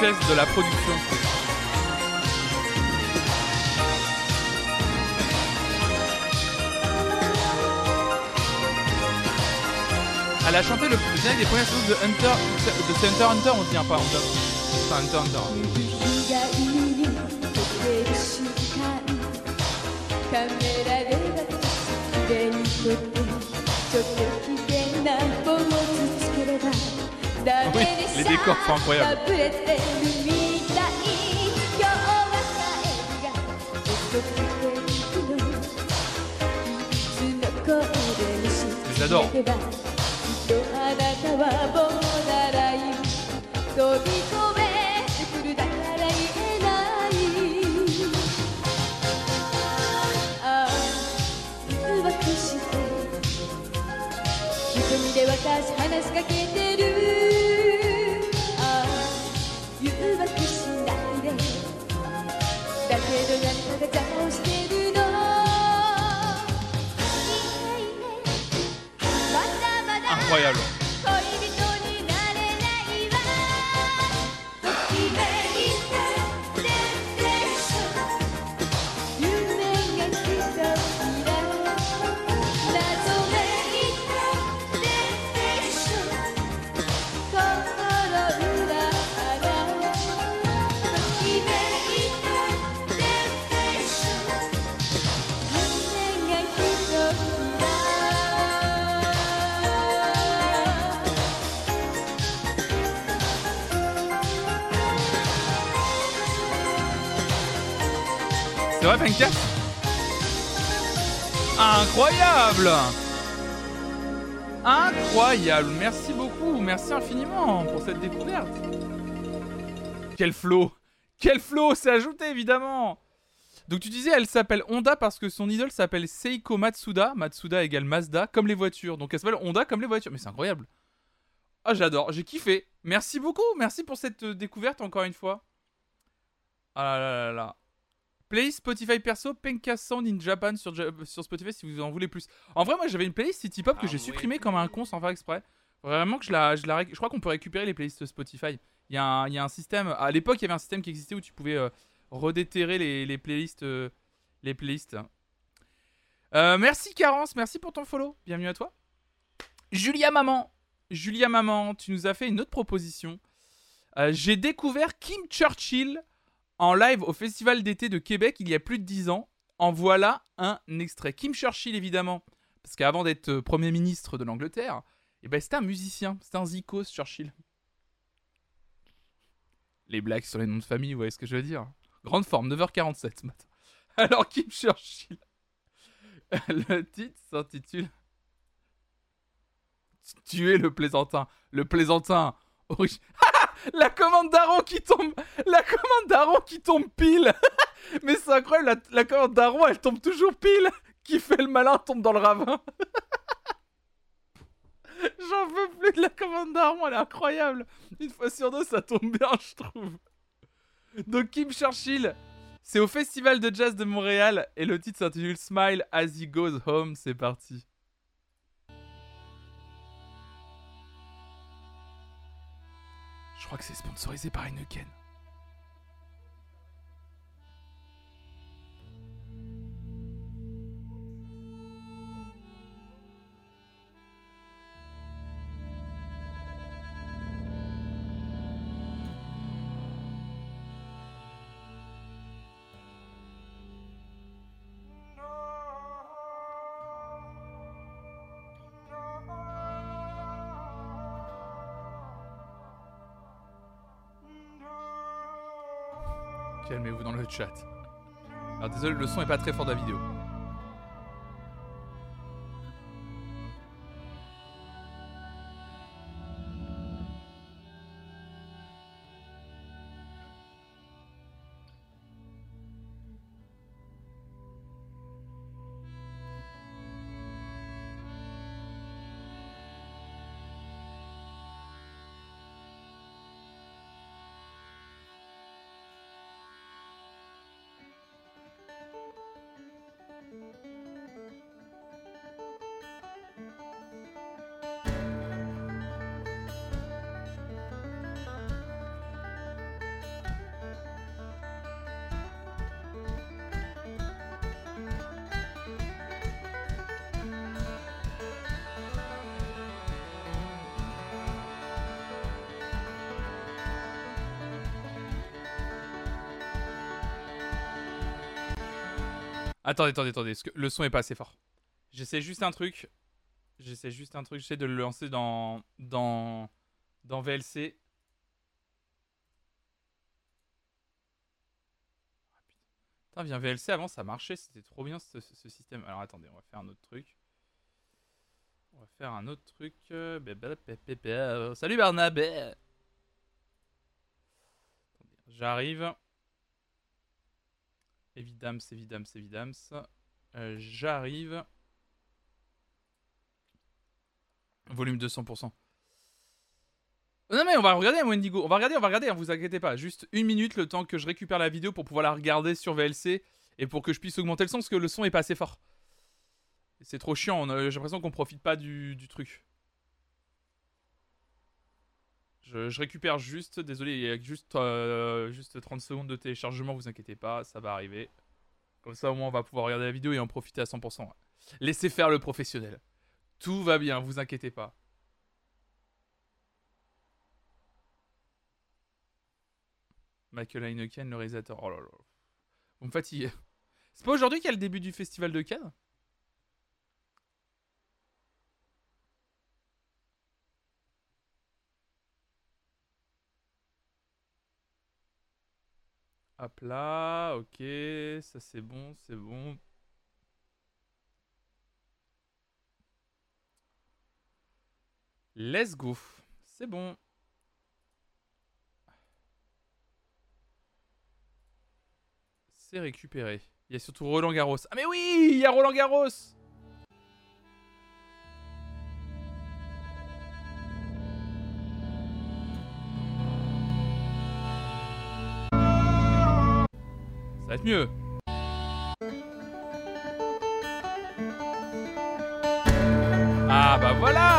S1: de la production. Elle a chanté le générique des premières choses de Hunter, de Hunter Hunter, on dit hein, pas Hunter Hunter.
S7: Oui,
S1: les décors sont incroyables. Je les.
S7: ファいアル24
S1: Incroyable Incroyable Merci beaucoup, merci infiniment pour cette découverte. Quel flow Quel flow C'est ajouté évidemment donc tu disais, elle s'appelle Honda parce que son idole s'appelle Seiko Matsuda. Matsuda égale Mazda, comme les voitures. Donc elle s'appelle Honda comme les voitures. Mais c'est incroyable. Ah j'adore, j'ai kiffé. Merci beaucoup, merci pour cette euh, découverte encore une fois. Ah là là là là. Playlist Spotify perso, Penka Sound in Japan sur, Spotify si vous en voulez plus. En vrai, moi j'avais une playlist City Pop que j'ai supprimée comme un con sans faire exprès. Vraiment que je la, je la réc- Je crois qu'on peut récupérer les playlists Spotify. Il y, a un, il y a un système. À l'époque, il y avait un système qui existait où tu pouvais euh, redéterrer les, les playlists. euh, les playlists. Euh, merci Carence, merci pour ton follow. Bienvenue à toi. Julia Maman. Julia Maman, tu nous as fait une autre proposition. Euh, J'ai découvert Kim Churchill en live au Festival d'été de Québec il y a plus de 10 ans. En voilà un extrait. Kim Churchill, évidemment, parce qu'avant d'être euh, Premier ministre de l'Angleterre, eh ben, c'était un musicien, c'était un zikos, Churchill. Les blagues sur les noms de famille, vous voyez ce que je veux dire? Grande forme, 9h47 ce matin. Alors, Kim Churchill. Le titre s'intitule Tuer le plaisantin. Le plaisantin. la commande d'Aaron qui tombe. La commande d'Aaron qui tombe pile. Mais c'est incroyable, la, commande d'Aaron elle tombe toujours pile. Qui fait le malin tombe dans le ravin. J'en veux plus de la commande d'Aaron, elle est incroyable. Une fois sur deux, ça tombe bien, je trouve. Donc Kim Churchill, c'est au Festival de Jazz de Montréal et le titre s'intitule Smile as he goes home. C'est parti. Crois que c'est sponsorisé par Heineken. Chat. Alors désolé, le son est pas très fort de la vidéo. Attendez, attendez, attendez. que Le son est pas assez fort. J'essaie juste un truc. J'essaie juste un truc. J'essaie de le lancer dans dans dans VLC. Ah, putain. Viens VLC avant ça marchait, c'était trop bien ce, ce- système. Alors attendez, on va faire un autre truc. On va faire un autre truc. euh, bé- Salut Barnabé. J'arrive. Évidemment, évidemment, évidemment. Euh, J'arrive. Volume 200%. Non mais on va regarder un Wendigo, on va regarder, on va regarder, hein, vous inquiétez pas. Juste une minute le temps que je récupère la vidéo pour pouvoir la regarder sur VLC et pour que je puisse augmenter le son parce que le son est pas assez fort. C'est trop chiant, j'ai l'impression qu'on profite pas du truc. Je, récupère juste, désolé, il y a juste, euh, juste 30 secondes de téléchargement, vous inquiétez pas, ça va arriver. Comme ça au moins on va pouvoir regarder la vidéo et en profiter à 100%. ouais. Laissez faire le professionnel. Tout va bien, vous inquiétez pas. Michael Heineken, le réalisateur. Oh là là. Vous me fatiguez. C'est pas aujourd'hui qu'il y a le début du festival de Cannes? Hop là, ok, ça c'est bon, c'est bon. Let's go. C'est bon. C'est récupéré. Il y a surtout Roland Garros. Ah mais oui, il y a Roland Garros. Ah bah voilà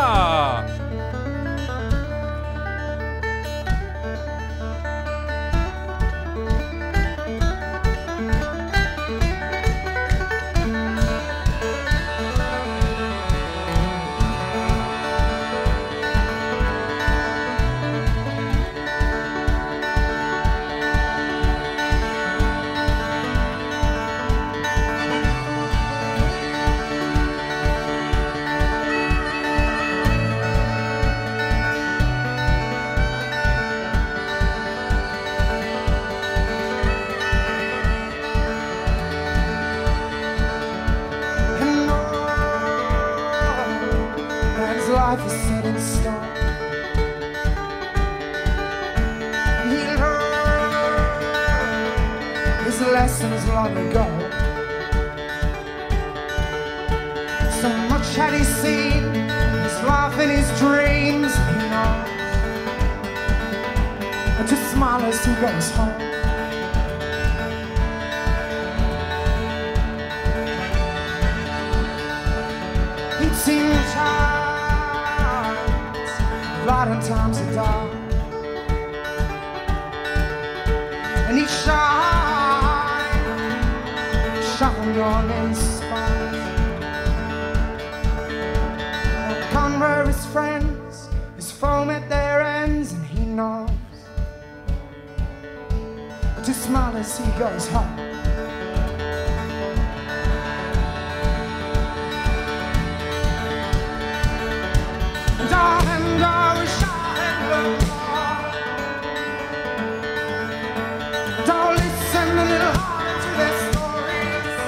S8: to smile as he goes home. To he goes home. And I, and I wish I had more. Don't listen a little harder to their stories.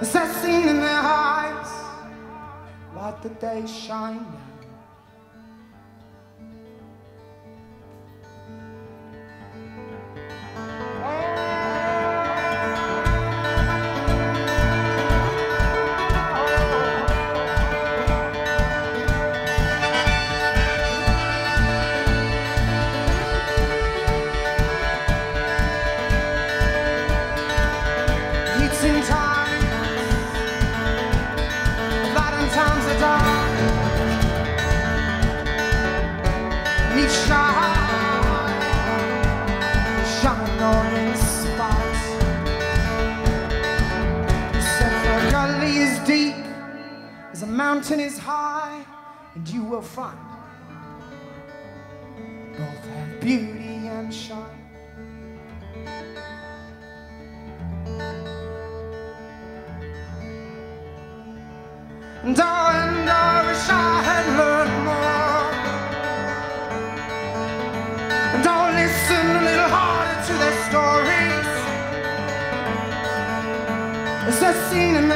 S8: That in their eyes, the day shine mountain is high, and you will find both have beauty and shine. And I, and I wish I had learned more. And I'll listen a little harder to their stories. As they're seen in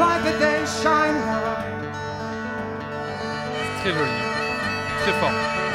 S8: like the day shine.
S1: Très joli. Très fort.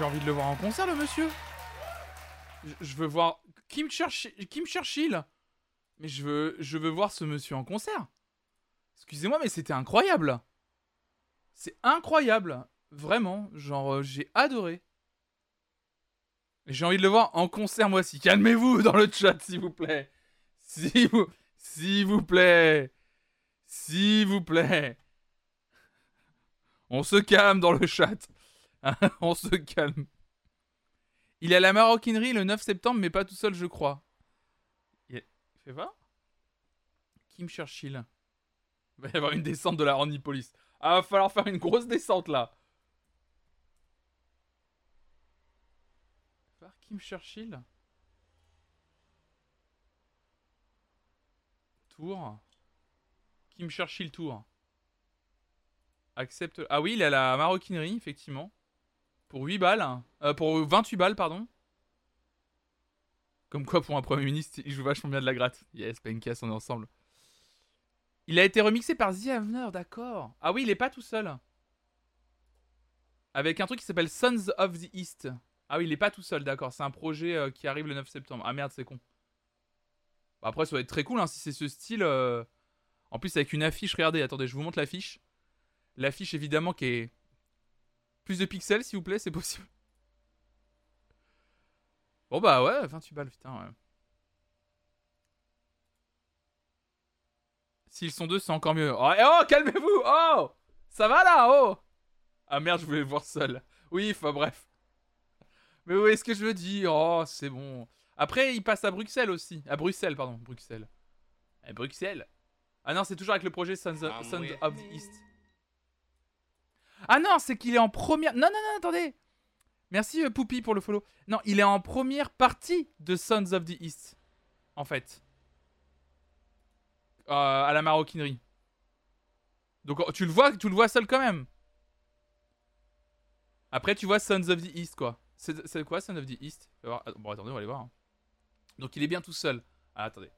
S1: J'ai envie de le voir en concert, le monsieur. Je, veux voir Kim, Churchill, Kim Churchill. Mais je veux, je veux voir ce monsieur en concert. Excusez-moi, mais c'était incroyable. C'est incroyable. Vraiment. Genre, euh, j'ai adoré. J'ai envie de le voir en concert, moi aussi. Calmez-vous dans le chat, s'il vous plaît. S'il vous, s'il vous plaît. S'il vous plaît. On se calme dans le chat. On se calme. Il est à la maroquinerie le 9 septembre, mais pas tout seul, je crois. Il Fais voir. Kim Churchill. Il va y avoir une descente de la Randipolis. Ah, va falloir faire une grosse descente là. Voir Kim Churchill. Tour. Kim Churchill Tour. Accepte. Ah oui, il est à la maroquinerie, effectivement. Pour 8 balles. hein. Euh, pour 28 balles, pardon. Comme quoi, pour un Premier ministre, il joue vachement bien de la gratte. Yes, Penkas, on est ensemble. Il a été remixé par The Avener, d'accord. Ah oui, il est pas tout seul. Avec un truc qui s'appelle Sons of the East. Ah oui, il est pas tout seul, d'accord. C'est un projet euh, qui arrive le 9 septembre. Ah merde, c'est con. Bah, après, ça va être très cool hein, si c'est ce style. euh, En plus, avec une affiche, regardez, attendez, je vous montre l'affiche. L'affiche, évidemment, qui est. Plus de pixels, s'il vous plaît, c'est possible. Bon, bah ouais, 28 balles, putain, ouais. S'ils sont deux, c'est encore mieux. Oh, eh, oh, calmez-vous Oh Ça va là Oh Ah merde, je voulais le voir seul. Oui, enfin bref. Mais où est-ce que je veux dire Oh, c'est bon. Après, il passe à Bruxelles aussi. À Bruxelles, pardon. Bruxelles. À Bruxelles. Ah non, c'est toujours avec le projet Sons of, Sons of the East. Ah non, c'est qu'il est en première. Non, non, non, attendez. Merci euh, pour le follow. Non, il est en première partie de Sons of the East. En fait. Euh, à la maroquinerie. Donc oh, tu le vois, tu vois seul quand même. Après tu vois Sons of the East quoi. C'est quoi Sons of the East? Ah, Bon attendez, on va aller voir. hein. Donc il est bien tout seul. Ah attendez.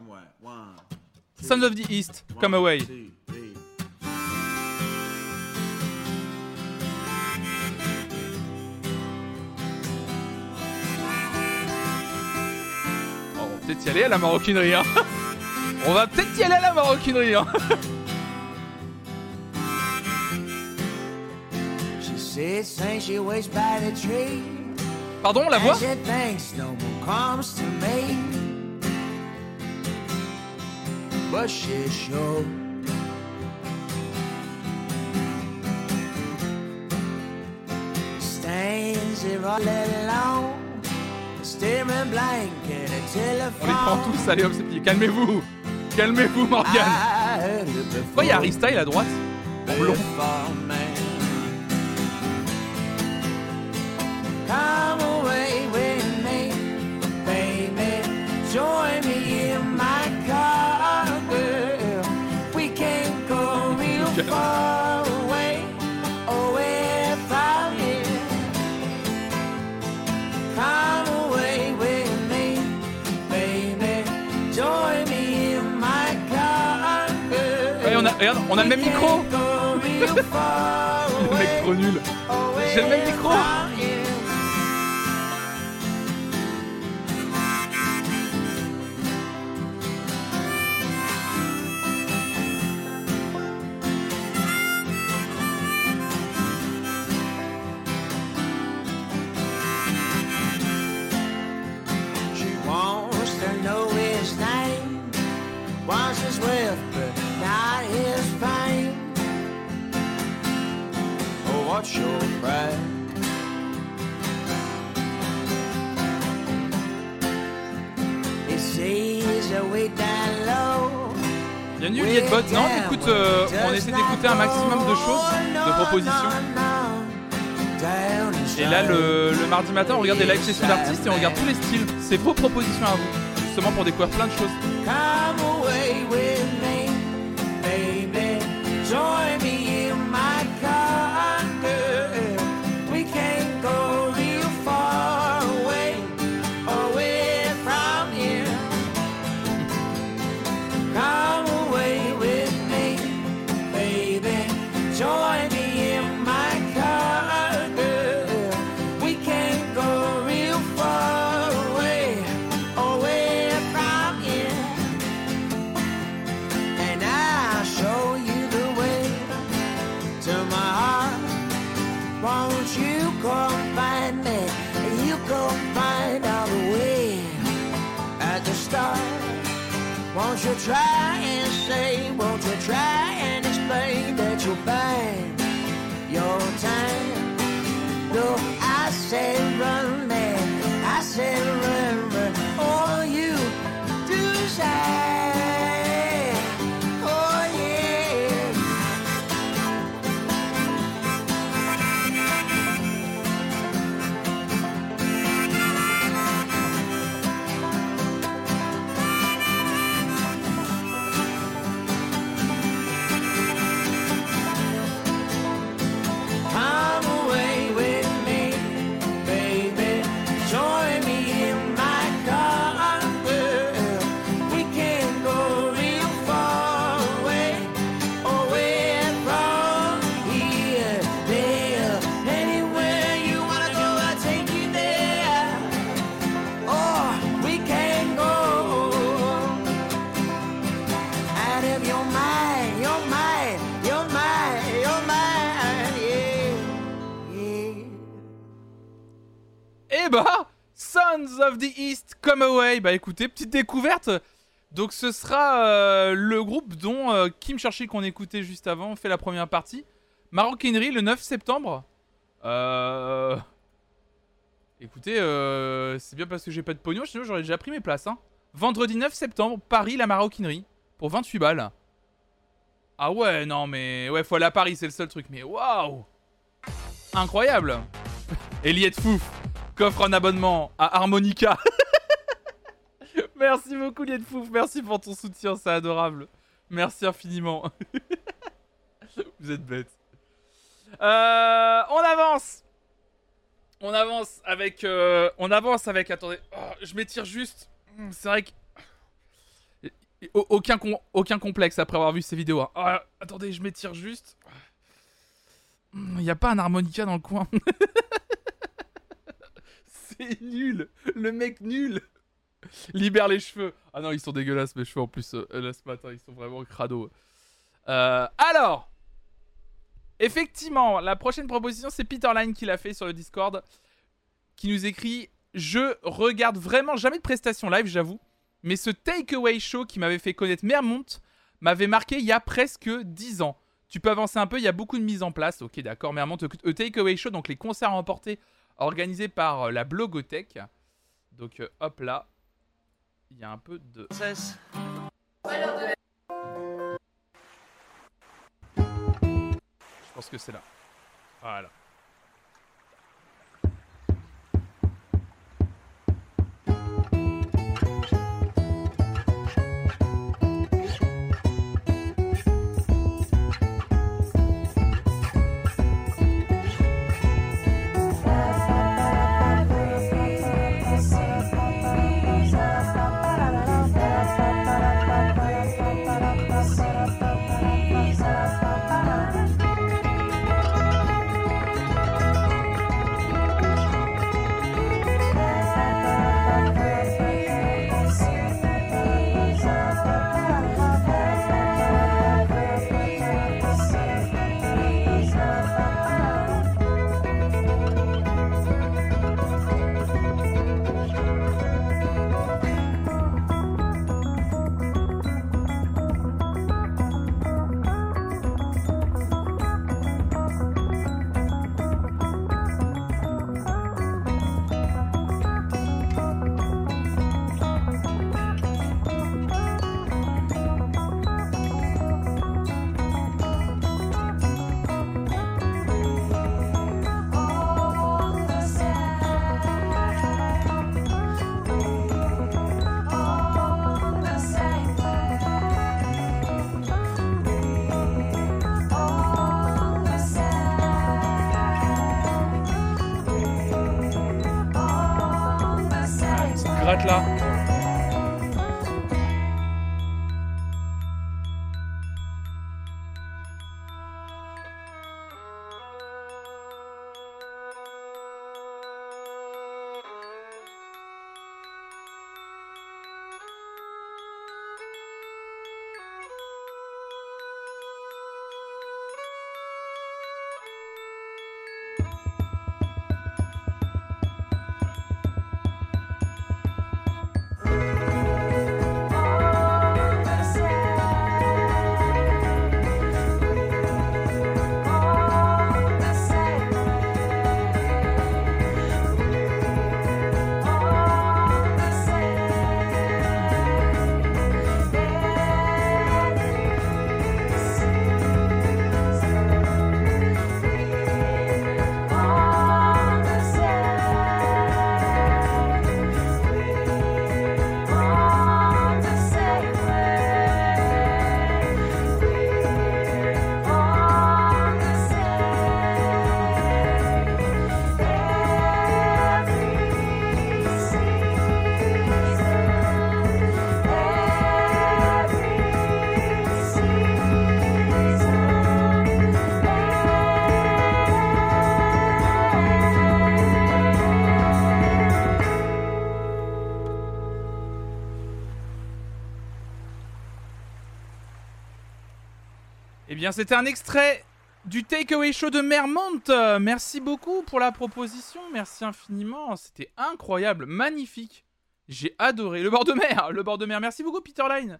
S9: Come away. One.
S1: Sons of the East, come away.
S9: two, three.
S1: Oh, on va peut-être y aller à la maroquinerie hein. On va peut-être y aller à la maroquinerie hein.
S10: She said, Saint, she waits by the tree.
S1: Pardon, la voix?
S10: Sure stands there all alone, staring blank at a
S1: On les prend tous, allez hop, c'est plié. Calmez-vous Calmez-vous, Morgan
S10: I heard it before.
S1: Pourquoi il y a Harry Style à droite En blond.
S10: Before man. Come away with me, baby. Join me
S1: regarde, on a le même micro. Le mec trop nul. J'ai le même micro
S10: what's your pride? He sees a way down low.
S1: Il y a nul, il y a de bot. Non, t'écoutes, euh, on essaie d'écouter un maximum de choses, de propositions. Et là, le, le mardi matin, on regarde des live sessions d'artistes et on regarde tous les styles. C'est vos propositions à vous, justement pour découvrir plein de choses.
S10: The
S1: East Come Away. Bah écoutez, petite découverte. Donc ce sera euh, le groupe dont euh, Kim Cherchy qu'on écoutait juste avant fait la première partie. Maroquinerie le 9 septembre. Euh... Écoutez, euh, c'est bien parce que j'ai pas de pognon, sinon j'aurais déjà pris mes places. Hein. Vendredi 9 septembre, Paris, la Maroquinerie. Pour 28 balles. Ah ouais, non mais... Ouais, faut aller à Paris, c'est le seul truc. Mais waouh Incroyable Eliette Fouf qu'offre un abonnement à Harmonica. merci beaucoup, Liette Fouf. Merci pour ton soutien, c'est adorable. Merci infiniment. Vous êtes bête. Euh, on avance. On avance avec. euh, on avance avec. Attendez, oh, je m'étire juste. Hmm, C'est vrai que. Au- Aucun, aucun complexe après avoir vu ces vidéos. hein. Ah, attendez, je m'étire juste. Il n'y a pas un harmonica dans le coin. Nul. Le mec nul. Libère les cheveux. Ah non, ils sont dégueulasses mes cheveux en plus. euh, là ce matin, ils sont vraiment crado. Euh, alors, effectivement, la prochaine proposition, c'est Peter Line qui l'a fait sur le Discord. qui nous écrit Je regarde vraiment jamais de prestations live, j'avoue, mais ce Takeaway Show qui m'avait fait connaître Mermont m'avait marqué il y a presque 10 ans. Tu peux avancer un peu, il y a beaucoup de mise en place. Ok, d'accord, Mermont, A Takeaway Show, donc les concerts emportés organisés par euh, la Blogothèque. Donc euh, hop là, il y a un peu de. Je pense que c'est là. Voilà. Bien, c'était un extrait du Takeaway Show de Mermont. Merci beaucoup pour la proposition. Merci infiniment. C'était incroyable, magnifique. J'ai adoré. Le bord de mer, le bord de mer. Merci beaucoup, Peter Line.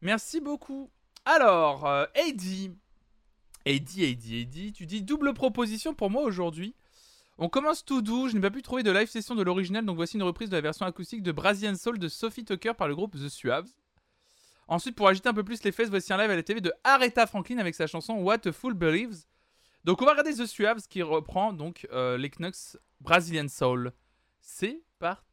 S1: Merci beaucoup. Alors, euh, Eddie. Eddie, Eddie, Eddie, tu dis double proposition pour moi aujourd'hui. On commence tout doux, je n'ai pas pu trouver de live session de l'original, donc voici une reprise de la version acoustique de Brazilian Soul de Sophie Tucker par le groupe The Suaves. Ensuite, pour agiter un peu plus les fesses, voici un live à la TV de Aretha Franklin avec sa chanson What a Fool Believes. Donc on va regarder The Suaves qui reprend donc euh, les Knox Brazilian Soul. C'est parti.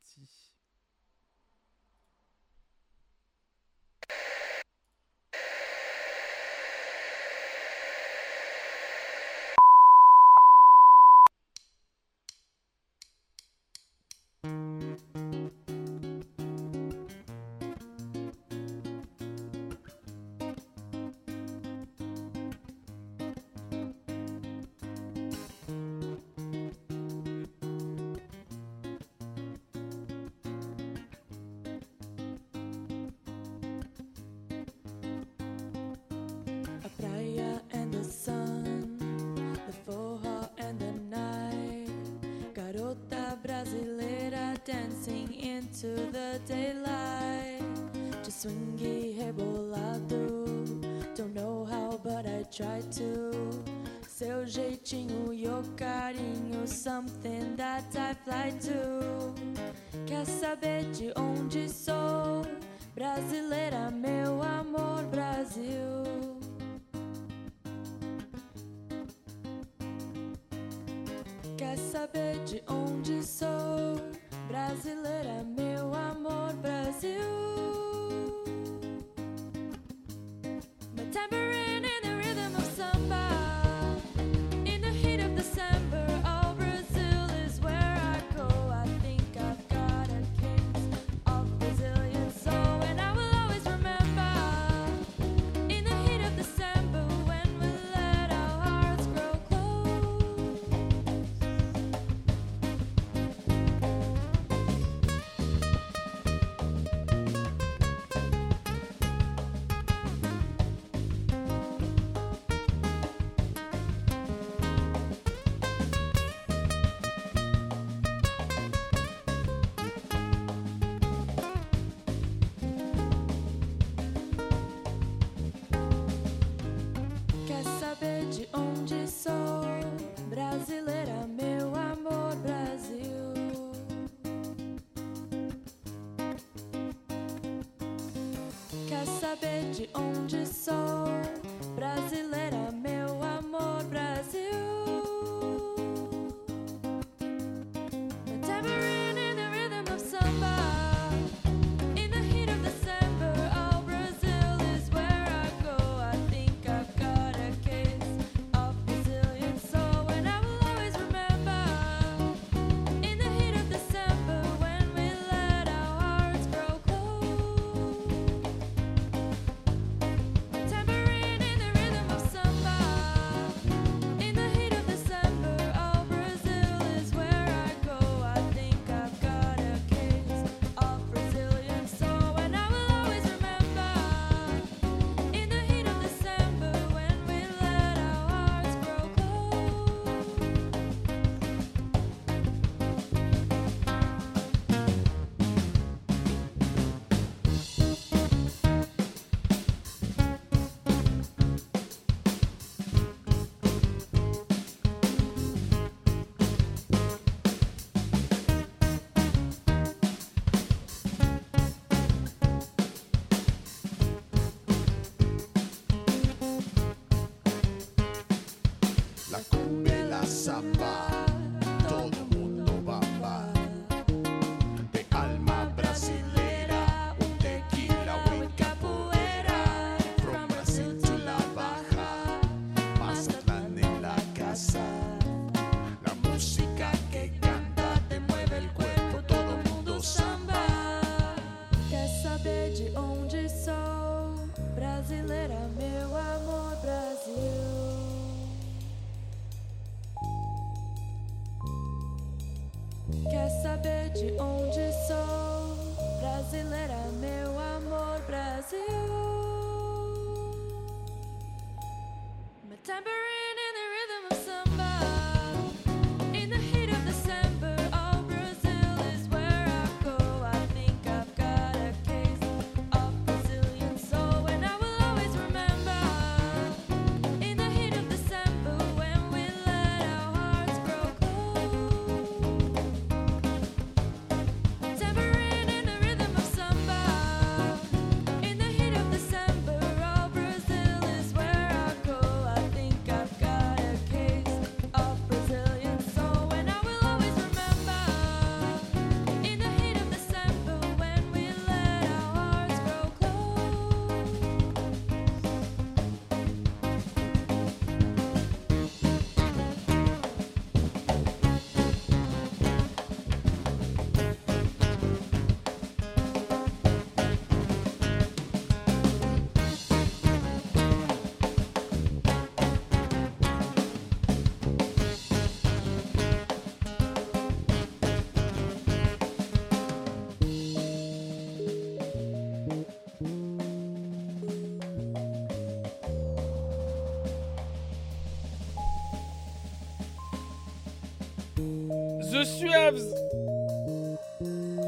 S11: Saber de onde sou?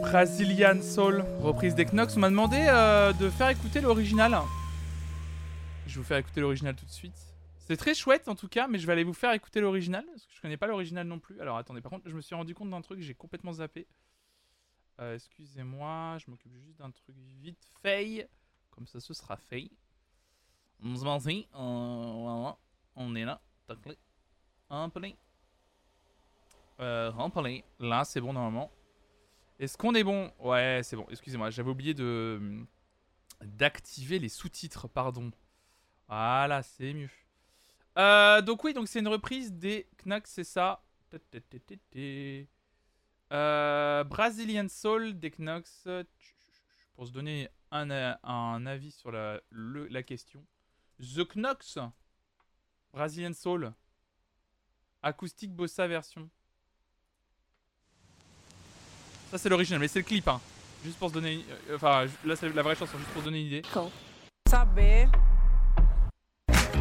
S11: Brazilian Soul,
S1: reprise des Knox. On m'a demandé euh, de faire écouter l'original. Je vais vous faire écouter l'original tout de suite. C'est très chouette en tout cas, mais je vais aller vous faire écouter l'original, parce que je connais pas l'original non plus. Alors attendez, par contre, je me suis rendu compte d'un truc, j'ai complètement zappé. Euh, Excusez-moi, je m'occupe juste d'un truc vite fait. Comme ça, ce sera fait. On se voilà. On est là. Un pelé. Euh, pelé. Là, c'est bon normalement. Est-ce qu'on est bon? Ouais, c'est bon. Excusez-moi, j'avais oublié de d'activer les sous-titres, pardon. Voilà, c'est mieux. Euh, donc oui, donc c'est une reprise des Knacks, c'est ça. Euh, Brazilian Soul des Knocks. Pour se donner un, un avis sur la, le- la question. The Knocks. Brazilian Soul. Acoustique Bossa version. Ça c'est l'original, mais c'est le clip. Hein. Juste pour se donner... une- euh, Enfin, là c'est la vraie chanson, juste pour se donner une idée.
S12: Saber.
S13: The.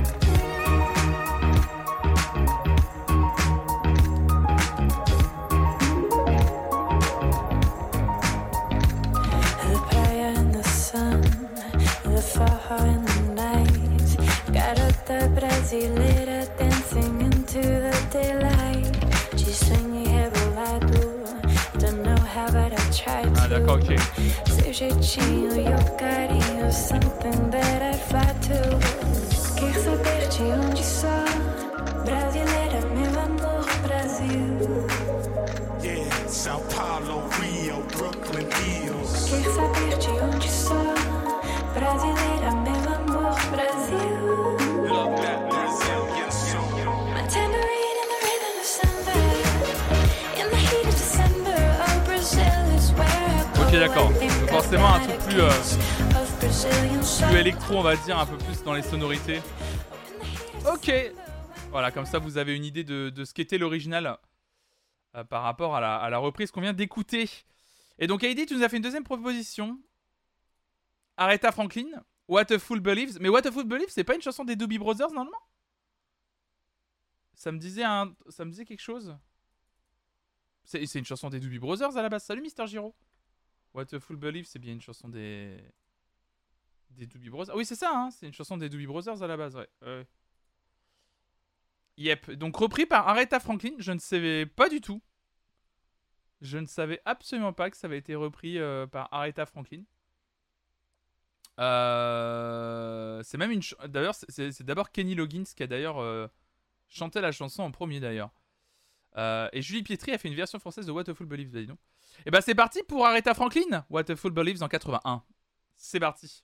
S13: Garota brasileira dancing into daylight.
S1: Ah d'accord, ok.
S13: Seu jeitinho e o carinho, something that I'd fight to. Quer saber de onde sou? Brasileira, meu amor, Brasil.
S14: Yeah, Sao Paulo, Rio, Brooklyn, Hills.
S13: Quer saber de onde sou? Brasileira,
S1: forcément un truc plus, euh, plus électro, on va dire, un peu plus dans les sonorités. Ok. Voilà, comme ça vous avez une idée de, de ce qu'était l'original euh, par rapport à la, à la reprise qu'on vient d'écouter. Et donc Heidi, tu nous as fait une deuxième proposition. Aretha Franklin, What a Fool Believes. Mais What a Fool Believes, c'est pas une chanson des Doobie Brothers normalement? Ça me disait un, ça me disait quelque chose. C'est une chanson des Doobie Brothers à la base. Salut Mister Giro. What a Fool Believes, c'est bien une chanson des des Doobie Brothers. Ah oui, c'est ça, hein, c'est une chanson des Doobie Brothers à la base, ouais. Yep, donc repris par Aretha Franklin, je ne savais pas du tout. Je ne savais absolument pas que ça avait été repris euh, par Aretha Franklin. Euh, c'est même une. D'ailleurs, c'est d'abord Kenny Loggins qui a d'ailleurs euh, chanté la chanson en premier d'ailleurs. Euh, et Julie Pietri a fait une version française de What a Fool Believes, bah dis donc. Et bah c'est parti pour Aretha Franklin, What a Fool Believes en 81. C'est parti.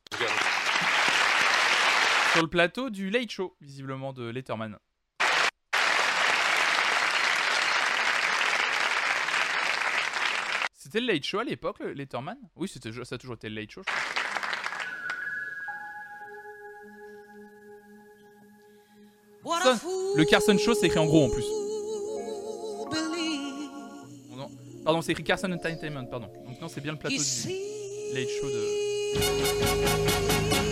S1: Sur le plateau du Late Show, visiblement, de Letterman. C'était le Late Show à l'époque, le Letterman? Oui, c'était, ça a toujours été le Late Show, je crois. Le Carson Show, c'est écrit en gros en plus. Pardon, c'est écrit Carson Entertainment, pardon. Donc non, c'est bien le plateau du Late Show de...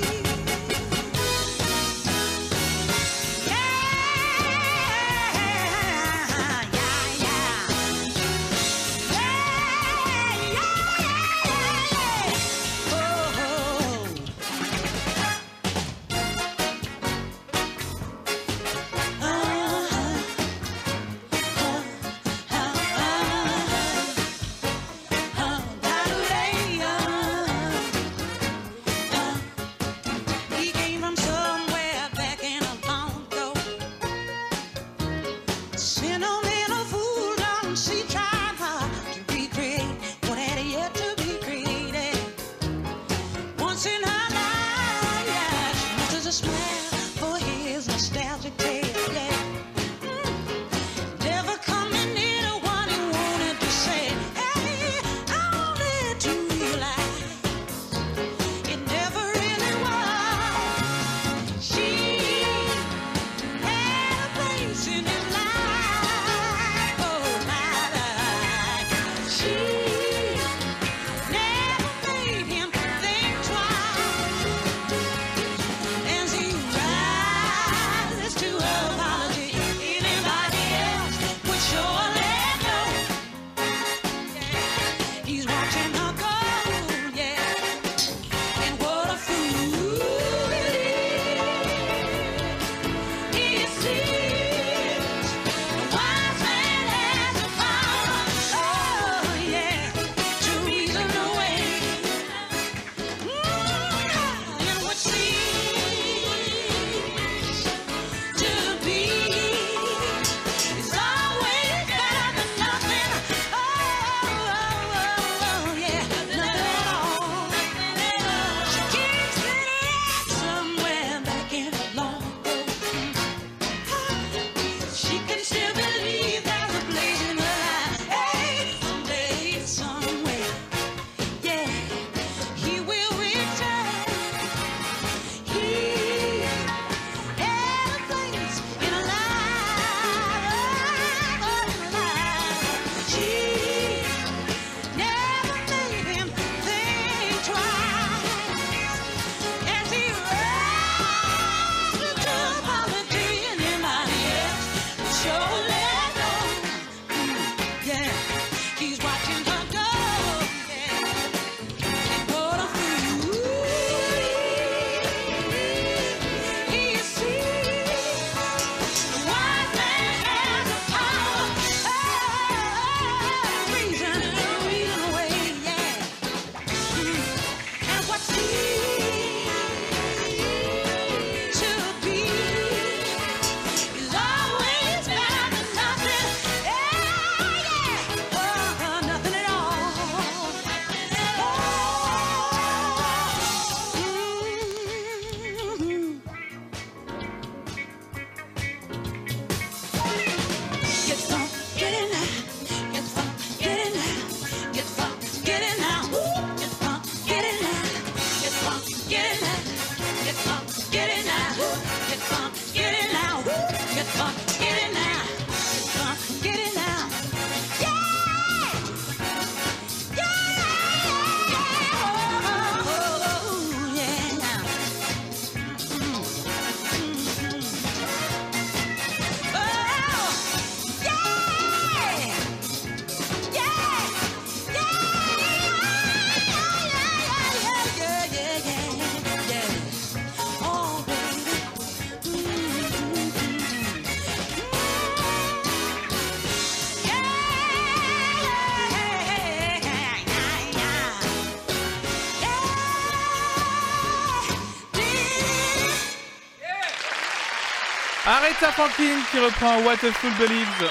S1: Aretha Franklin qui reprend What a Believes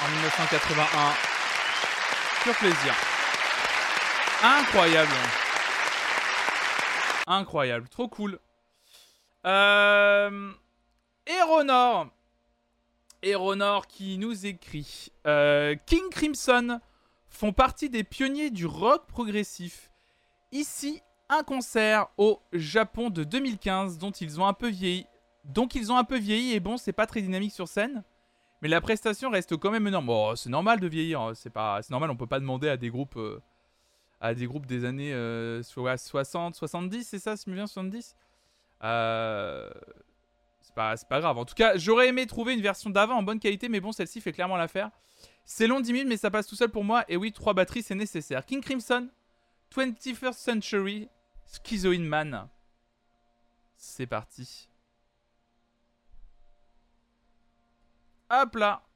S1: en 1981. Pur plaisir. Incroyable. Incroyable. Trop cool. Euh... Aéronor qui nous écrit euh, King Crimson font partie des pionniers du rock progressif. Ici, un concert au Japon de 2015 dont ils ont un peu vieilli. Donc ils ont un peu vieilli et bon, c'est pas très dynamique sur scène. Mais la prestation reste quand même énorme. Bon, c'est normal de vieillir, hein. c'est pas, c'est normal. On peut pas demander à des groupes, euh, à des groupes des années euh, soit 60, 70, c'est ça, si je me souviens, 70. Euh, c'est pas, c'est pas grave. En tout cas, j'aurais aimé trouver une version d'avant en bonne qualité, mais bon, celle-ci fait clairement l'affaire. C'est long 10 minutes, mais ça passe tout seul pour moi. Et oui, trois batteries, c'est nécessaire. King Crimson, 21st Century, Schizoid Man. C'est parti. Hop là.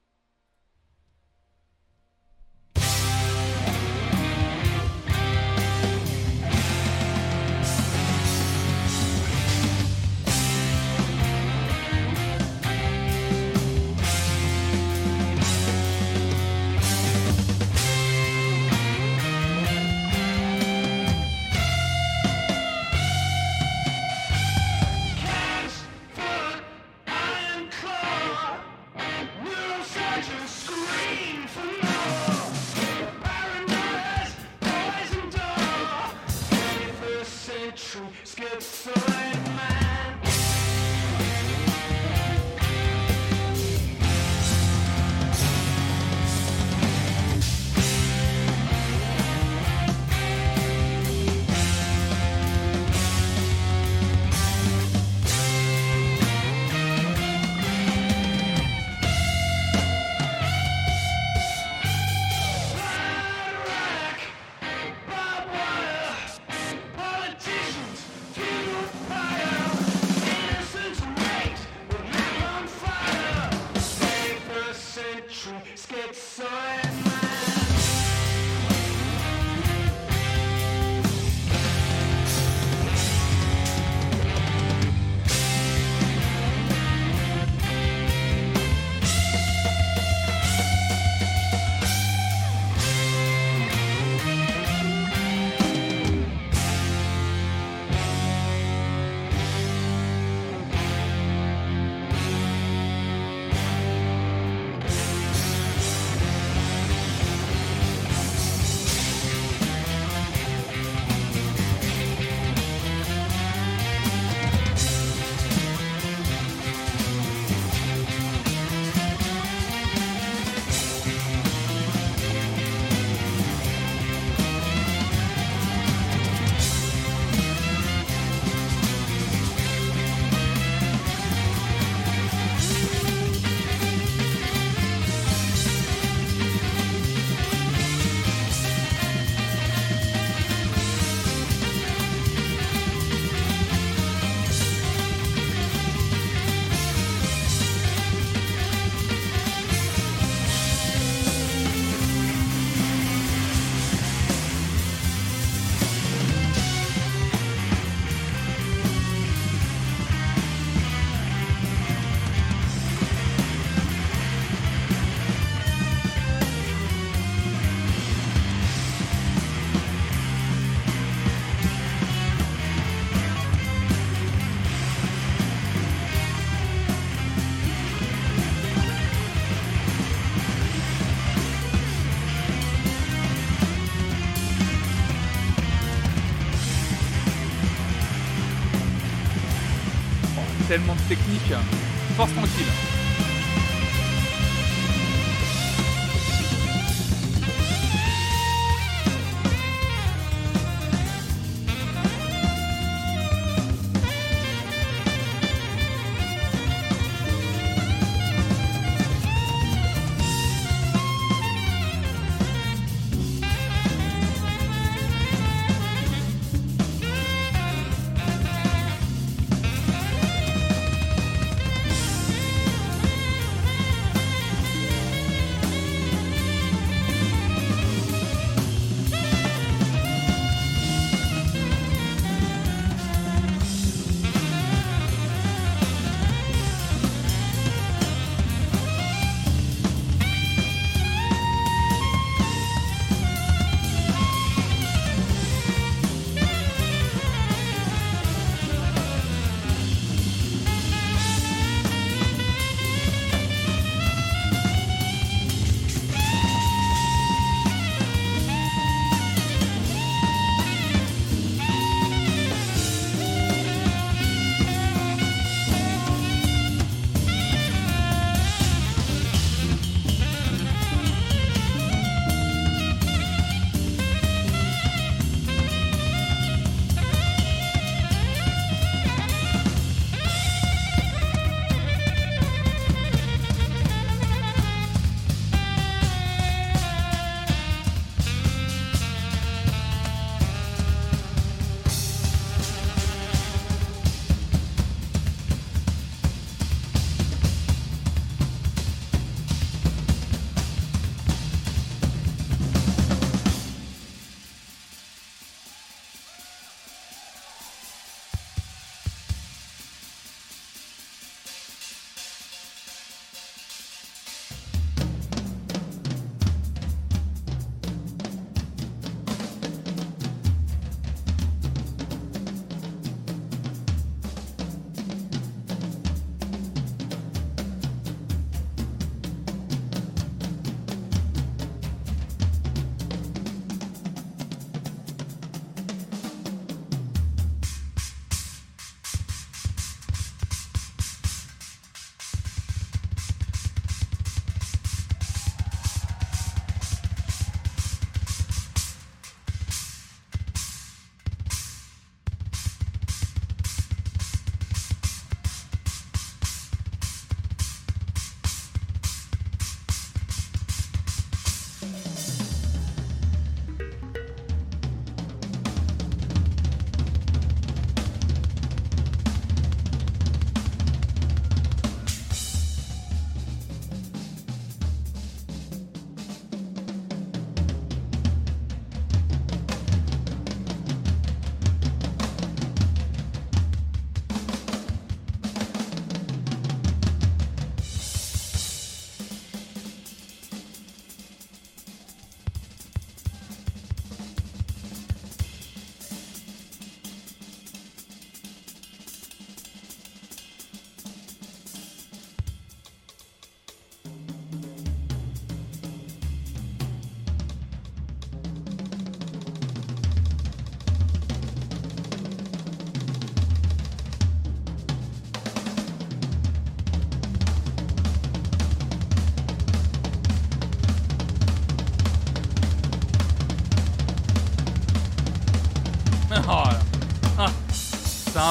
S15: Schizoid. country son.
S1: Tellement de technique. Force tranquille.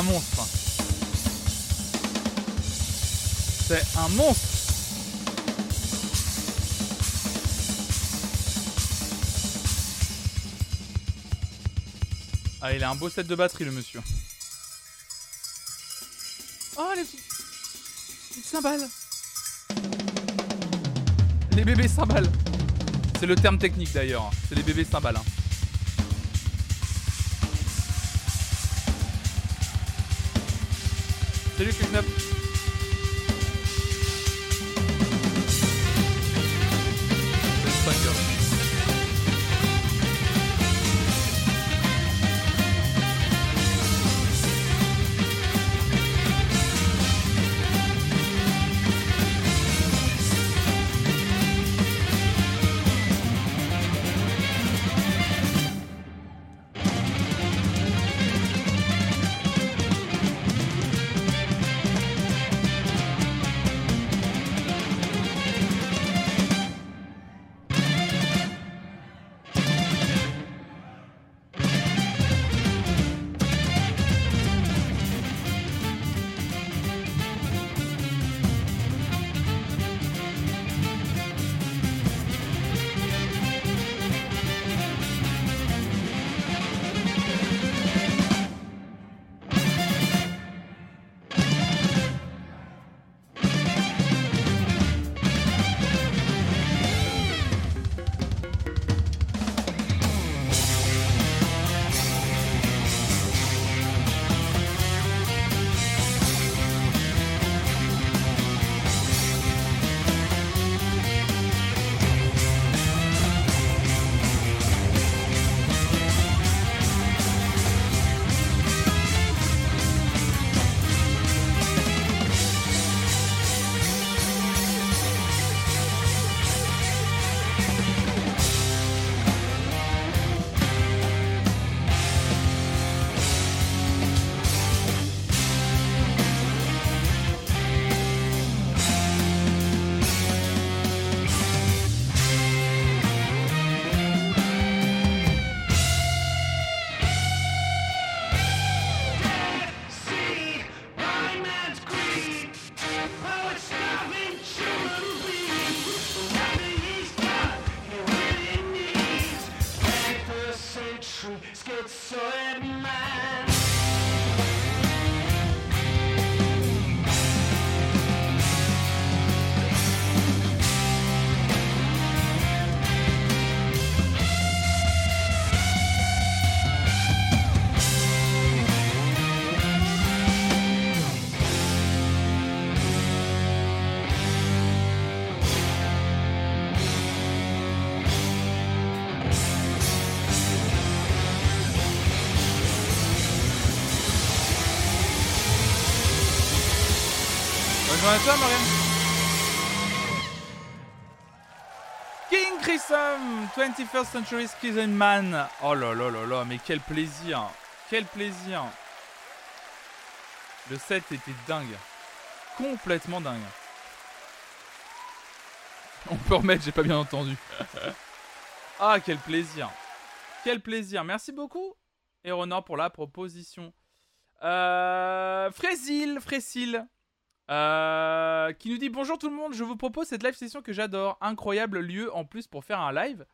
S1: Un monstre. C'est un monstre. Ah, il a un beau set de batterie, le monsieur. Oh, les cymbales. Les bébés cymbales. C'est le terme technique d'ailleurs. C'est les bébés cymbales. hein. Salut Kidnap. C'est King Crimson, 21st Century Skizzen Man. Oh là là là là, mais quel plaisir. Quel plaisir. Le set était dingue. Complètement dingue. On peut remettre, j'ai pas bien entendu. ah, quel plaisir. Quel plaisir. Merci beaucoup, Eronor, pour la proposition. Euh, Frésil, Frésil, euh, qui nous dit bonjour tout le monde, je vous propose cette live session que j'adore, incroyable lieu en plus pour faire un live.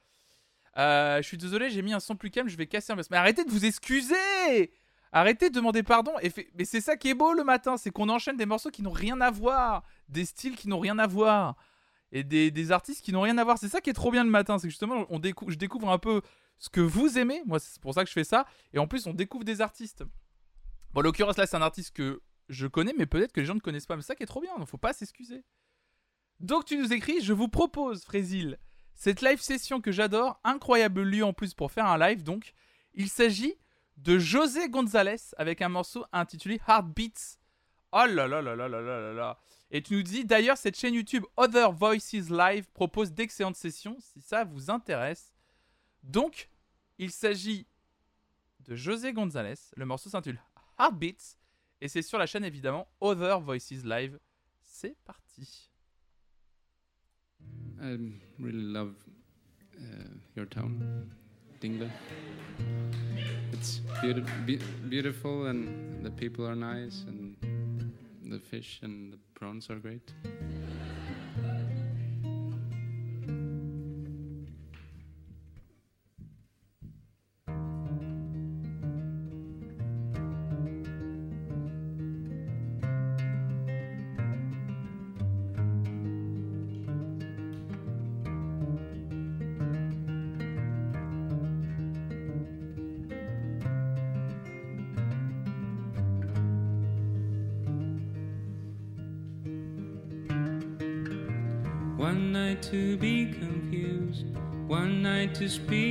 S1: Euh, je suis désolé, j'ai mis un son plus calme, je vais casser un peu. Mais arrêtez de vous excuser Arrêtez de demander pardon. Et Mais c'est ça qui est beau le matin, c'est qu'on enchaîne des morceaux qui n'ont rien à voir, des styles qui n'ont rien à voir, et des, artistes qui n'ont rien à voir. C'est ça qui est trop bien le matin, c'est justement, on je découvre un peu ce que vous aimez. Moi, c'est pour ça que je fais ça. Et en plus, on découvre des artistes. Bon, en l'occurrence, là, c'est un artiste que je connais, mais peut-être que les gens ne connaissent pas. Mais ça qui est trop bien, donc faut pas s'excuser. Donc, tu nous écris Je vous propose, Frésil, cette live session que j'adore, incroyable lieu en plus pour faire un live. Donc, il s'agit de José González avec un morceau intitulé Heartbeats. Oh là là là là là là là là. Et tu nous dis d'ailleurs, cette chaîne YouTube Other Voices Live propose d'excellentes sessions si ça vous intéresse. Donc, il s'agit de José González. Le morceau s'intitule Heartbeats. Et c'est sur la chaîne évidemment Other Voices Live. C'est parti.
S15: I really love uh, your town, Dingle. It's beauti- be- beautiful, and the people are nice, and the fish and the prawns are great. this peace.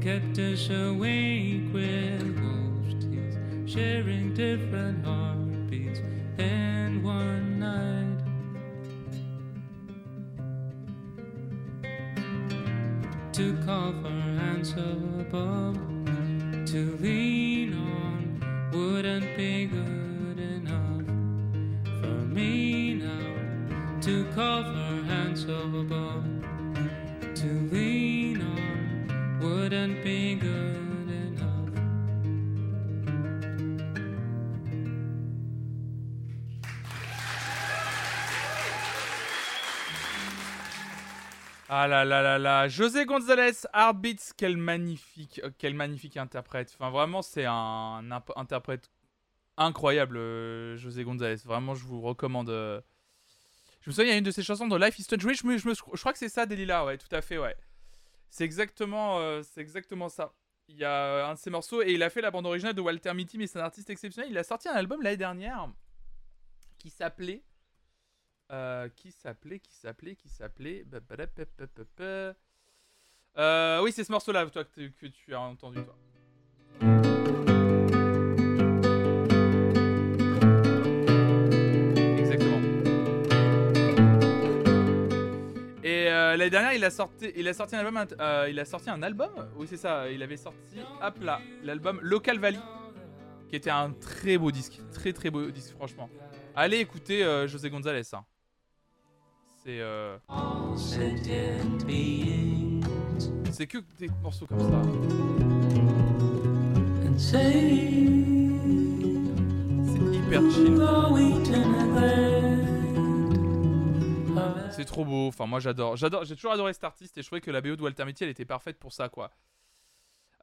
S15: Kept us awake with wolves' teeth, sharing different heartbeats. And one night, to call for hands above, to lean
S1: là José González, Heartbeats, quel magnifique, euh, quel magnifique interprète. Enfin vraiment, c'est un, interprète incroyable, euh, José González. Vraiment, je vous recommande. euh. Je me souviens, il y a une de ses chansons dans Life is Strange. Oui, je, je, crois que c'est ça, Delilah. Ouais, tout à fait, ouais. C'est exactement, c'est exactement ça. Il y a un de ses morceaux et il a fait la bande originale de Walter Mitty, mais c'est un artiste exceptionnel. Il a sorti un album l'année dernière qui s'appelait. Euh, qui s'appelait, qui s'appelait, qui s'appelait. ba- ba- da- pa- pa- pa- pa. Euh, oui, c'est ce morceau-là, toi, que, tu- que tu as entendu, toi. Exactement. Et euh, l'année dernière, il a sorti, il a sorti un album. euh, il a sorti un album. Oui, c'est ça. Il avait sorti, hop là, l'album Local Valley, qui était un très beau disque, très très beau disque, franchement. Allez écouter euh, José González. hein. C'est euh, c'est que des morceaux comme ça. C'est hyper chill. C'est trop beau. Enfin, moi j'adore. J'adore. J'ai toujours adoré cet artiste et je trouvais que la BO de Walter Mitty elle était parfaite pour ça, quoi.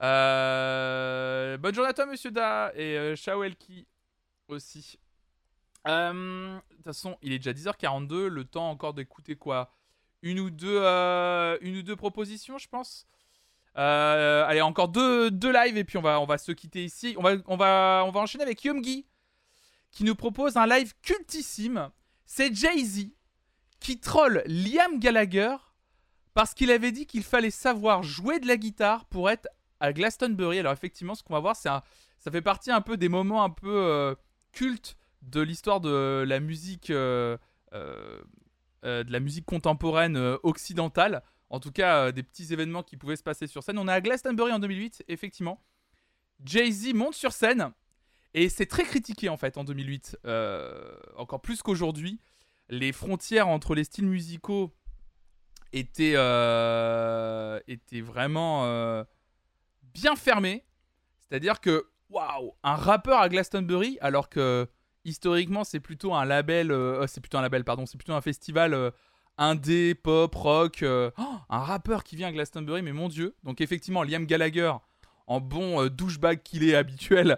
S1: Euh, Bonne journée à toi, monsieur Da et euh, Shao Elki aussi. Euh, De toute façon, il est déjà 10h42. Le temps encore d'écouter quoi? Une ou deux, euh, une ou deux propositions, je pense. Euh, allez, encore deux, deux lives et puis on va, on va se quitter ici. On va, on va, on va enchaîner avec Yumgi qui nous propose un live cultissime. C'est Jay-Z qui troll Liam Gallagher parce qu'il avait dit qu'il fallait savoir jouer de la guitare pour être à Glastonbury. Alors effectivement, ce qu'on va voir, c'est ça fait partie un peu des moments un peu cultes de l'histoire de la musique, euh, euh, euh, de la musique contemporaine occidentale. En tout cas, des petits événements qui pouvaient se passer sur scène. On est à Glastonbury en 2008, effectivement. Jay-Z monte sur scène et c'est très critiqué en fait en 2008, euh, encore plus qu'aujourd'hui. Les frontières entre les styles musicaux étaient, étaient vraiment bien fermées. C'est-à-dire que, waouh, un rappeur à Glastonbury, alors que historiquement c'est plutôt un label, euh, euh, c'est plutôt un label, pardon, c'est plutôt un festival euh, indé, pop, rock, euh, oh, un rappeur qui vient à Glastonbury, mais mon dieu. Donc effectivement, Liam Gallagher, en bon douchebag qu'il est habituel,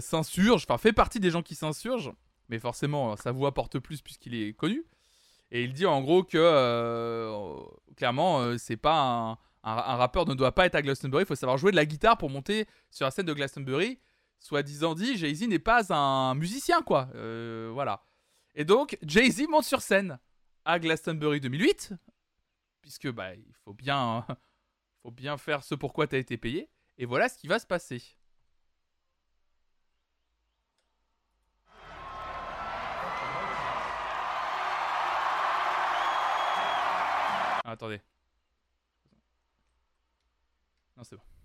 S1: s'insurge, enfin fait partie des gens qui s'insurgent, mais forcément sa voix porte plus puisqu'il est connu. Et il dit en gros que clairement c'est pas un, un- un rappeur ne doit pas être à Glastonbury, il faut savoir jouer de la guitare pour monter sur la scène de Glastonbury. Soit disant dit, Jay-Z n'est pas un musicien quoi, Euh, voilà. Et donc Jay-Z monte sur scène à Glastonbury 2008, puisque bah il faut bien, faut bien faire ce pourquoi tu as été payé. Et voilà ce qui va se passer. Attendez. Non, c'est bon.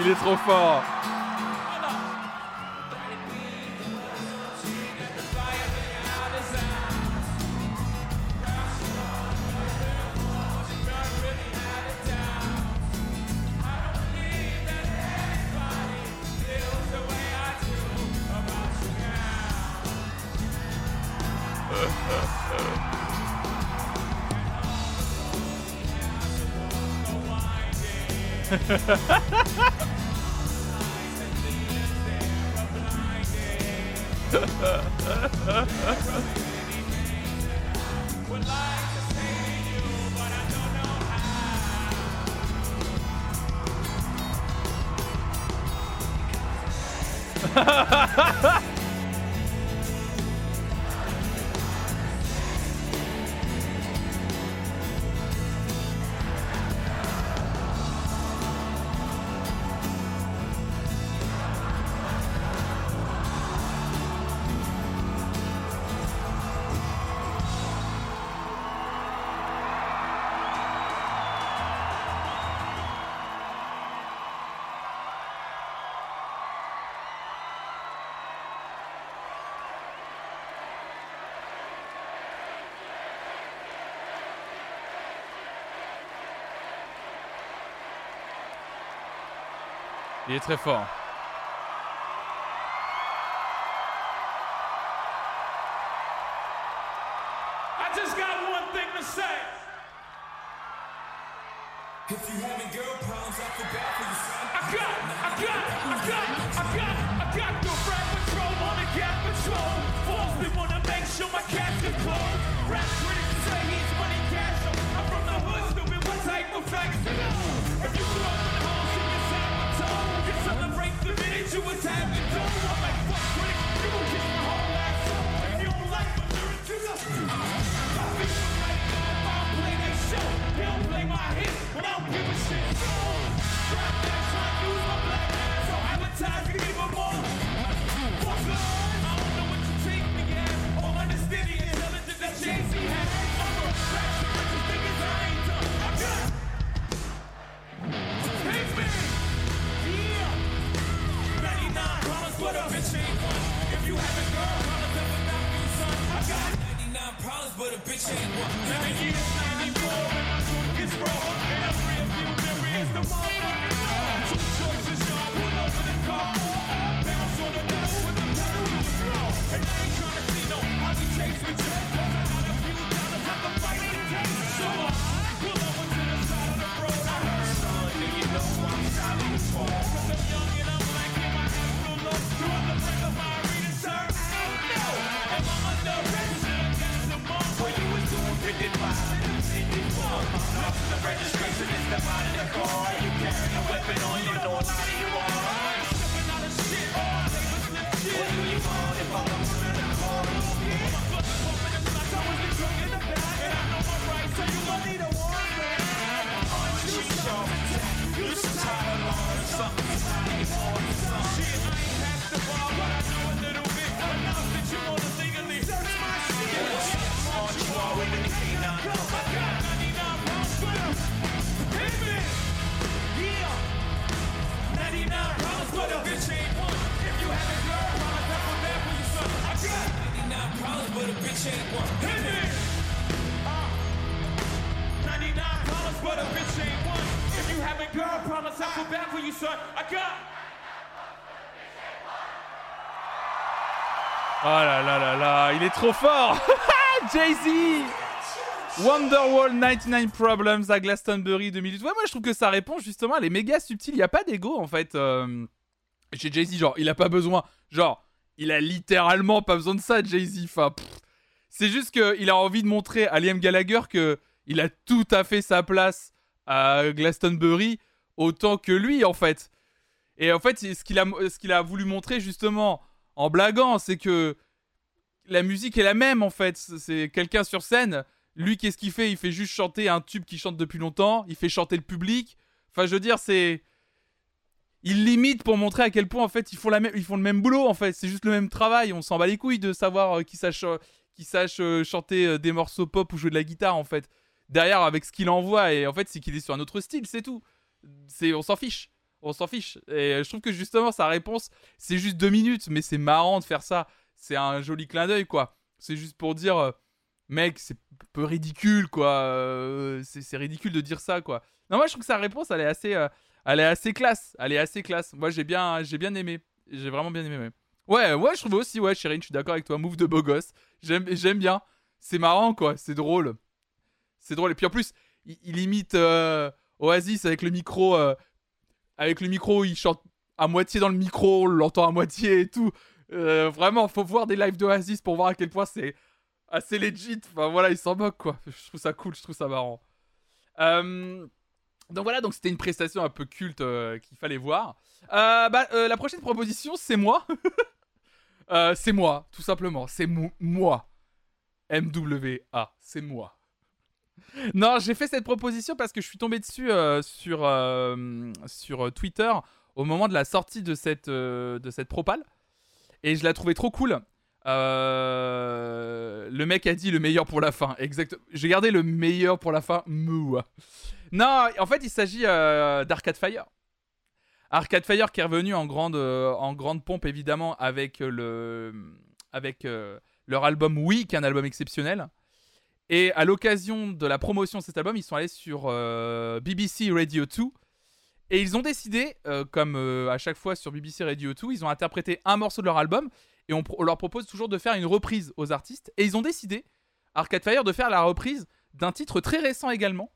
S1: Il est trop fort. Il est très fort.
S14: I just got one thing to say. If you having girl problems, I feel man trying to use my black
S1: trop fort Jay-Z Wonderwall 99 Problems à Glastonbury 2008. Ouais, moi je trouve que sa réponse justement elle est méga subtile. Il n'y a pas d'ego en fait. euh, Chez Jay-Z, genre, il a pas besoin. Genre, il a littéralement pas besoin de ça, Jay-Z. C'est juste qu'il a envie de montrer à Liam Gallagher que il a tout à fait sa place à Glastonbury autant que lui en fait. Et en fait, ce qu'il a, ce qu'il a voulu montrer justement en blaguant, c'est que la musique est la même en fait. C'est quelqu'un sur scène. Lui, qu'est-ce qu'il fait? Il fait juste chanter un tube qu'il chante depuis longtemps. Il fait chanter le public. Enfin, je veux dire, c'est. Il limite pour montrer à quel point en fait ils font, la ils font le même boulot en fait. C'est juste le même travail. On s'en bat les couilles de savoir euh, qui sache, euh, qui sache euh, chanter euh, des morceaux pop ou jouer de la guitare en fait. Derrière, avec ce qu'il envoie, et en fait, c'est qu'il est sur un autre style, c'est tout. C'est, on s'en fiche. On s'en fiche. Et je trouve que justement, sa réponse, c'est juste deux minutes, mais c'est marrant de faire ça. C'est un joli clin d'œil, quoi. C'est juste pour dire, euh, mec, c'est un peu ridicule, quoi. Euh, c'est, ridicule de dire ça, quoi. Non, moi, je trouve que sa réponse, elle est assez, euh, elle est assez classe. Elle est assez classe. Moi, j'ai bien, j'ai bien aimé. J'ai vraiment bien aimé, ouais. Ouais, je trouve aussi, ouais, Chérine, je suis d'accord avec toi. Move de beau gosse. J'aime, j'aime bien. C'est marrant, quoi. C'est drôle. C'est drôle. Et puis en plus, il, imite Oasis avec le micro. avec le micro, il chante à moitié dans le micro, l'entend à moitié et tout. Euh, vraiment, faut voir des lives d'Oasis pour voir à quel point c'est assez legit. Enfin voilà, il s'en moque quoi. Je trouve ça cool, je trouve ça marrant. Euh, donc voilà, donc c'était une prestation un peu culte euh, qu'il fallait voir. Bah, la prochaine proposition, c'est moi. C'est moi, tout simplement. C'est mo- moi. MWA, c'est moi. Non, j'ai fait cette proposition parce que je suis tombé dessus sur, sur Twitter au moment de la sortie de cette, de cette propale. Et je la trouvais trop cool. Euh, le mec a dit le meilleur pour la fin. Exact. J'ai gardé le meilleur pour la fin. Moua. Non, en fait, il s'agit euh, d'Arcade Fire. Arcade Fire qui est revenu en grande, euh, en grande pompe, évidemment, avec, le, avec euh, leur album Oui, qui est un album exceptionnel. Et à l'occasion de la promotion de cet album, ils sont allés sur euh, BBC Radio 2 Et ils ont décidé, euh, comme euh, à chaque fois sur BBC Radio 2, ils ont interprété un morceau de leur album et on, leur propose toujours de faire une reprise aux artistes. Et ils ont décidé, Arcade Fire, de faire la reprise d'un titre très récent également.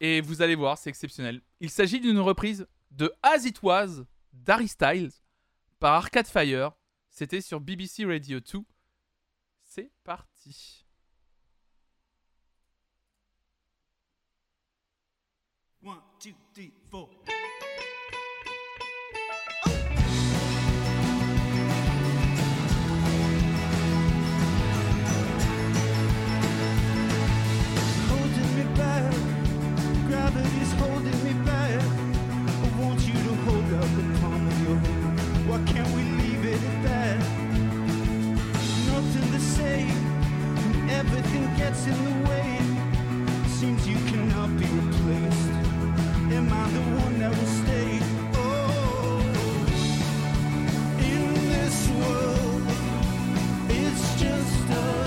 S1: Et vous allez voir, c'est exceptionnel. Il s'agit d'une reprise de As It Was d'Harry Styles par Arcade Fire. C'était sur BBC Radio 2. C'est parti.
S16: When everything gets in the way. Seems you cannot be replaced. World, it's just us.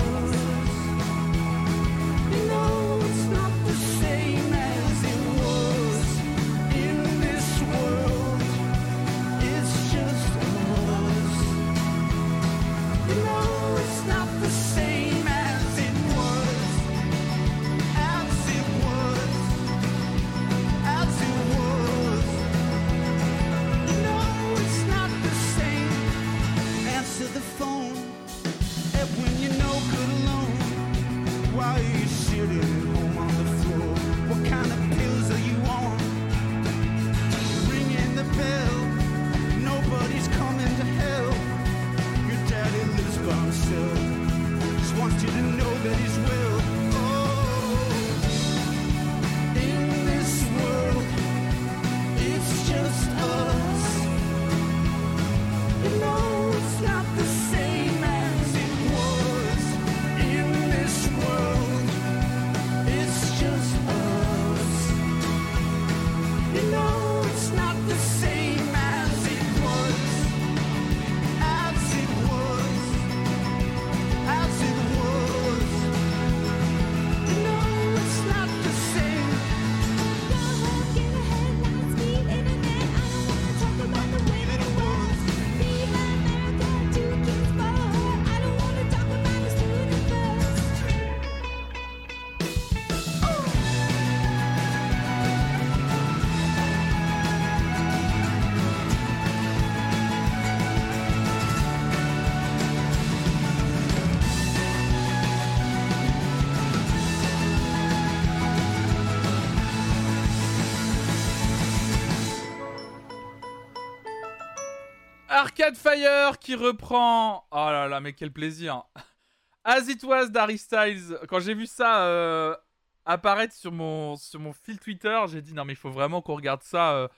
S1: Arcade Fire qui reprend. Oh là là, mais quel plaisir. As It Was d'Harry Styles. Quand j'ai vu ça euh, apparaître sur mon, sur mon fil Twitter, j'ai dit non, mais il faut vraiment qu'on regarde ça euh,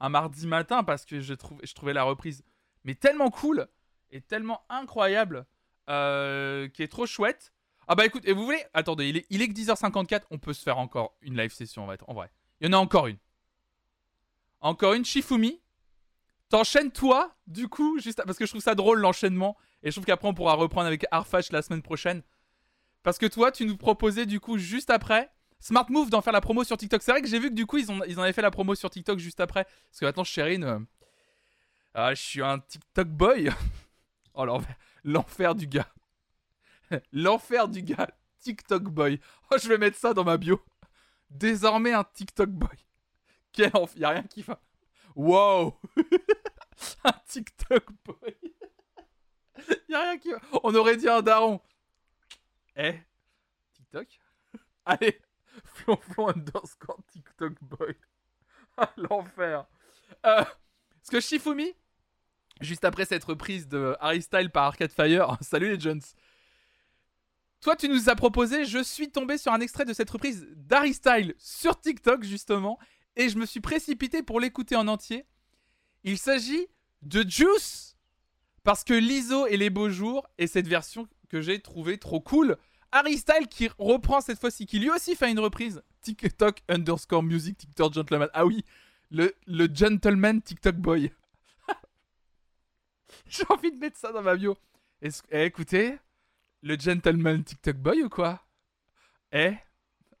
S1: un mardi matin parce que je, trouve, je trouvais la reprise mais tellement cool et tellement incroyable euh, qui est trop chouette. Ah bah écoute, et vous voulez. Attendez, il est, il est que 10h54, on peut se faire encore une live session en vrai. En vrai. Il y en a encore une. Encore une, Shifumi. T'enchaînes toi, du coup, juste parce que je trouve ça drôle l'enchaînement. Et je trouve qu'après on pourra reprendre avec Arfash la semaine prochaine. Parce que toi, tu nous proposais du coup juste après Smart Move d'en faire la promo sur TikTok. C'est vrai que j'ai vu que du coup ils, ont, en avaient fait la promo sur TikTok juste après. Parce que maintenant, Chérine, euh, ah, je suis un TikTok boy. oh l'enfer, du gars. l'enfer du gars, TikTok boy. Oh, je vais mettre ça dans ma bio. Désormais un TikTok boy. Quel enfer, y a rien qui va. Wow TikTok boy y a rien qui. On aurait dit un daron. Eh TikTok? Allez Flonflon underscore TikTok boy. Ah, l'enfer. Euh, parce que Shifumi, juste après cette reprise de Harry Style par Arcade Fire, salut les Jones. Toi, tu nous as proposé, je suis tombé sur un extrait de cette reprise d'Harry Style sur TikTok, justement, et je me suis précipité pour l'écouter en entier. Il s'agit de Juice parce que l'ISO et les beaux jours et cette version que j'ai trouvée trop cool. Harry Style qui reprend cette fois-ci, qui lui aussi fait une reprise. TikTok underscore music TikTok gentleman. Ah oui, le, le gentleman TikTok boy. j'ai envie de mettre ça dans ma bio. Eh, écoutez, le gentleman TikTok boy ou quoi? Eh?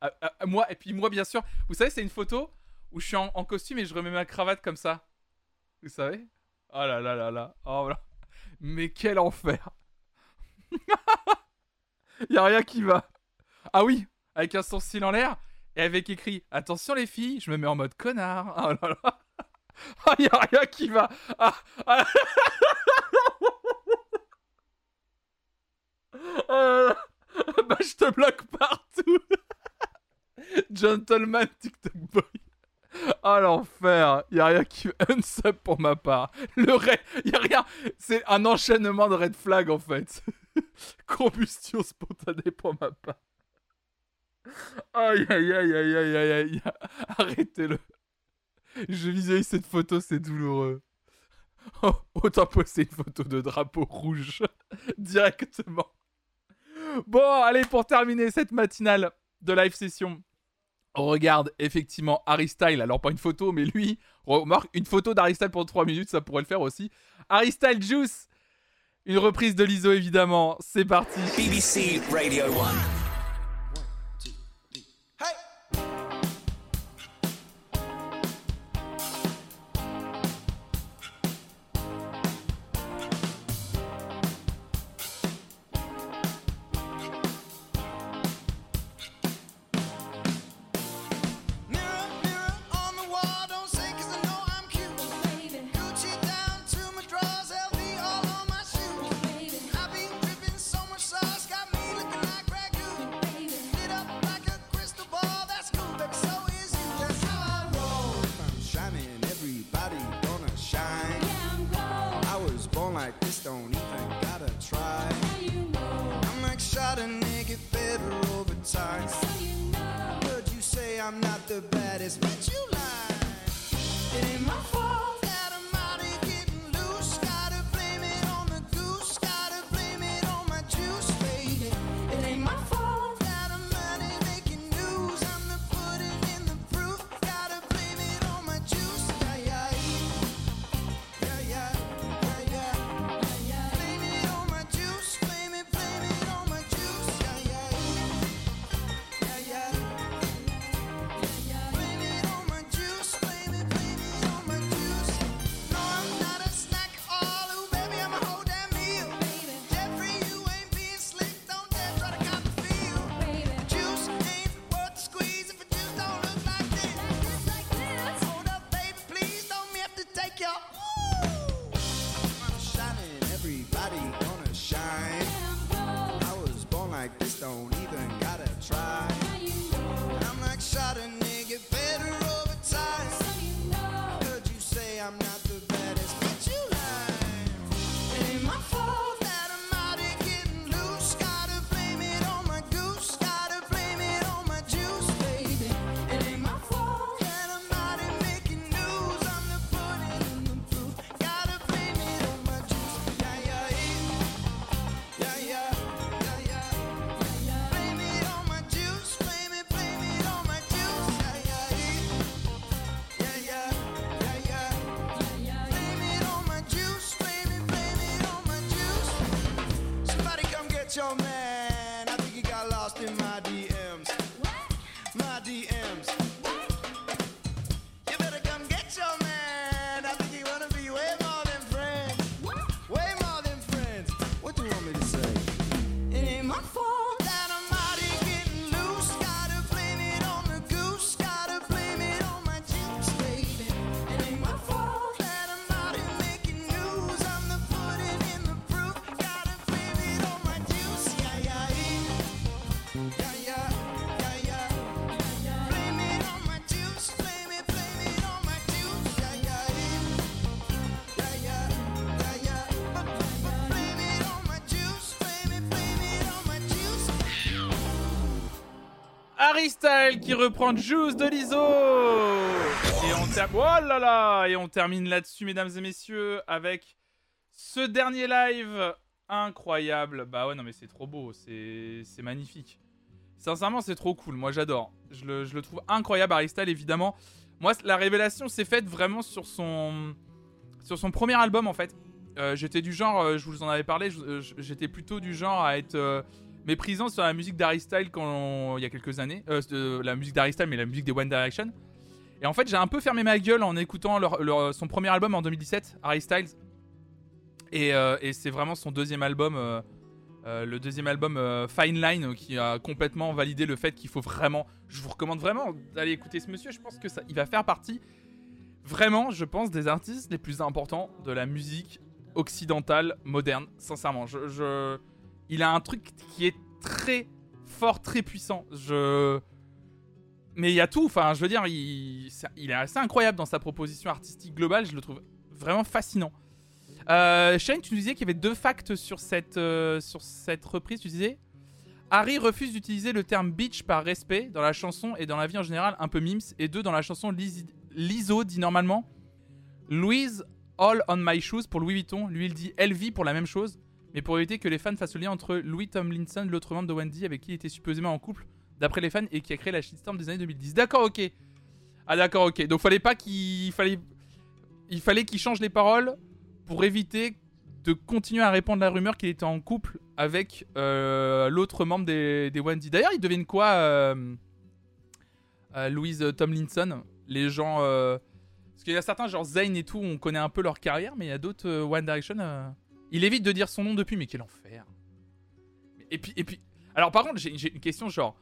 S1: Ah, ah, ah, moi, et puis moi, bien sûr. Vous savez, c'est une photo où je suis en costume et je remets ma cravate comme ça. Vous savez? Oh là là là là. Oh là. Mais quel enfer. y a rien qui va. Ah oui, avec un sourcil en l'air et avec écrit Attention les filles, je me mets en mode connard. Oh là là. Ah, oh, y a rien qui va. Ah, ah. bah, je te bloque partout. Gentleman TikTok Boy. Ah l'enfer, y a rien qui unsub pour ma part. Le raid, y a rien, c'est un enchaînement de red flag en fait. Combustion spontanée pour ma part. Aïe aïe aïe aïe aïe aïe aïe. Arrêtez-le. Je visualise cette photo, c'est douloureux. Oh, autant poster une photo de drapeau rouge directement. Bon, allez, pour terminer cette matinale de live session, regarde effectivement Harry alors pas une photo, mais lui, remarque, une photo d'Harry Style pendant 3 minutes, ça pourrait le faire aussi. Harry Juice! Une reprise de l'ISO évidemment, c'est parti.
S17: BBC Radio 1
S1: Qui reprend Juice de l'ISO Et on termine... Oh là là Et on termine là-dessus, mesdames et messieurs, avec ce dernier live incroyable. Bah ouais, non mais c'est trop beau, c'est magnifique. Sincèrement, c'est trop cool, moi j'adore. Je le... je le, trouve incroyable, Aristal, évidemment. Moi, la révélation s'est faite vraiment sur son... sur son premier album, en fait. Euh, j'étais du genre, euh, je vous en avais parlé, euh, j'étais plutôt du genre à être méprisant sur la musique d'Harry Style quand il y a quelques années. Euh, la musique d'Harry Style, mais la musique des One Direction. Et en fait, j'ai un peu fermé ma gueule en écoutant leur, son premier album en 2017, Harry Styles. Et, euh, et c'est vraiment son deuxième album, euh, le deuxième album Fine Line, qui a complètement validé le fait qu'il faut vraiment. Je vous recommande vraiment d'aller écouter ce monsieur. Je pense que ça, il va faire partie, vraiment, je pense, des artistes les plus importants de la musique occidentale moderne. Sincèrement, je il a un truc qui est très fort, très puissant. Je mais il y a tout. Enfin, je veux dire, il, est assez incroyable dans sa proposition artistique globale. Je le trouve vraiment fascinant. Euh, Shane, tu nous disais qu'il y avait deux facts sur cette, euh, sur cette reprise. Tu disais Harry refuse d'utiliser le terme bitch par respect dans la chanson et dans la vie en général, un peu mimes. Et deux, dans la chanson, Liz- Lizzo dit normalement Louise All on My Shoes pour Louis Vuitton. Lui, il dit LV pour la même chose. Mais pour éviter que les fans fassent le lien entre Louis Tomlinson, l'autre membre de Wendy, avec qui il était supposément en couple, d'après les fans, et qui a créé la shitstorm des années 2010. D'accord, ok. Ah, d'accord, ok. Donc, fallait pas qu'il fallait, il fallait qu'il change les paroles pour éviter de continuer à répandre la rumeur qu'il était en couple avec euh, l'autre membre des, des Wendy. D'ailleurs, il devine quoi, euh, euh, Louise Tomlinson Les gens. Parce qu'il y a certains, genre Zayn et tout, on connaît un peu leur carrière, mais il y a d'autres One Direction. Il évite de dire son nom depuis, mais quel enfer. Et puis, et puis. Alors, par contre, j'ai une question, genre.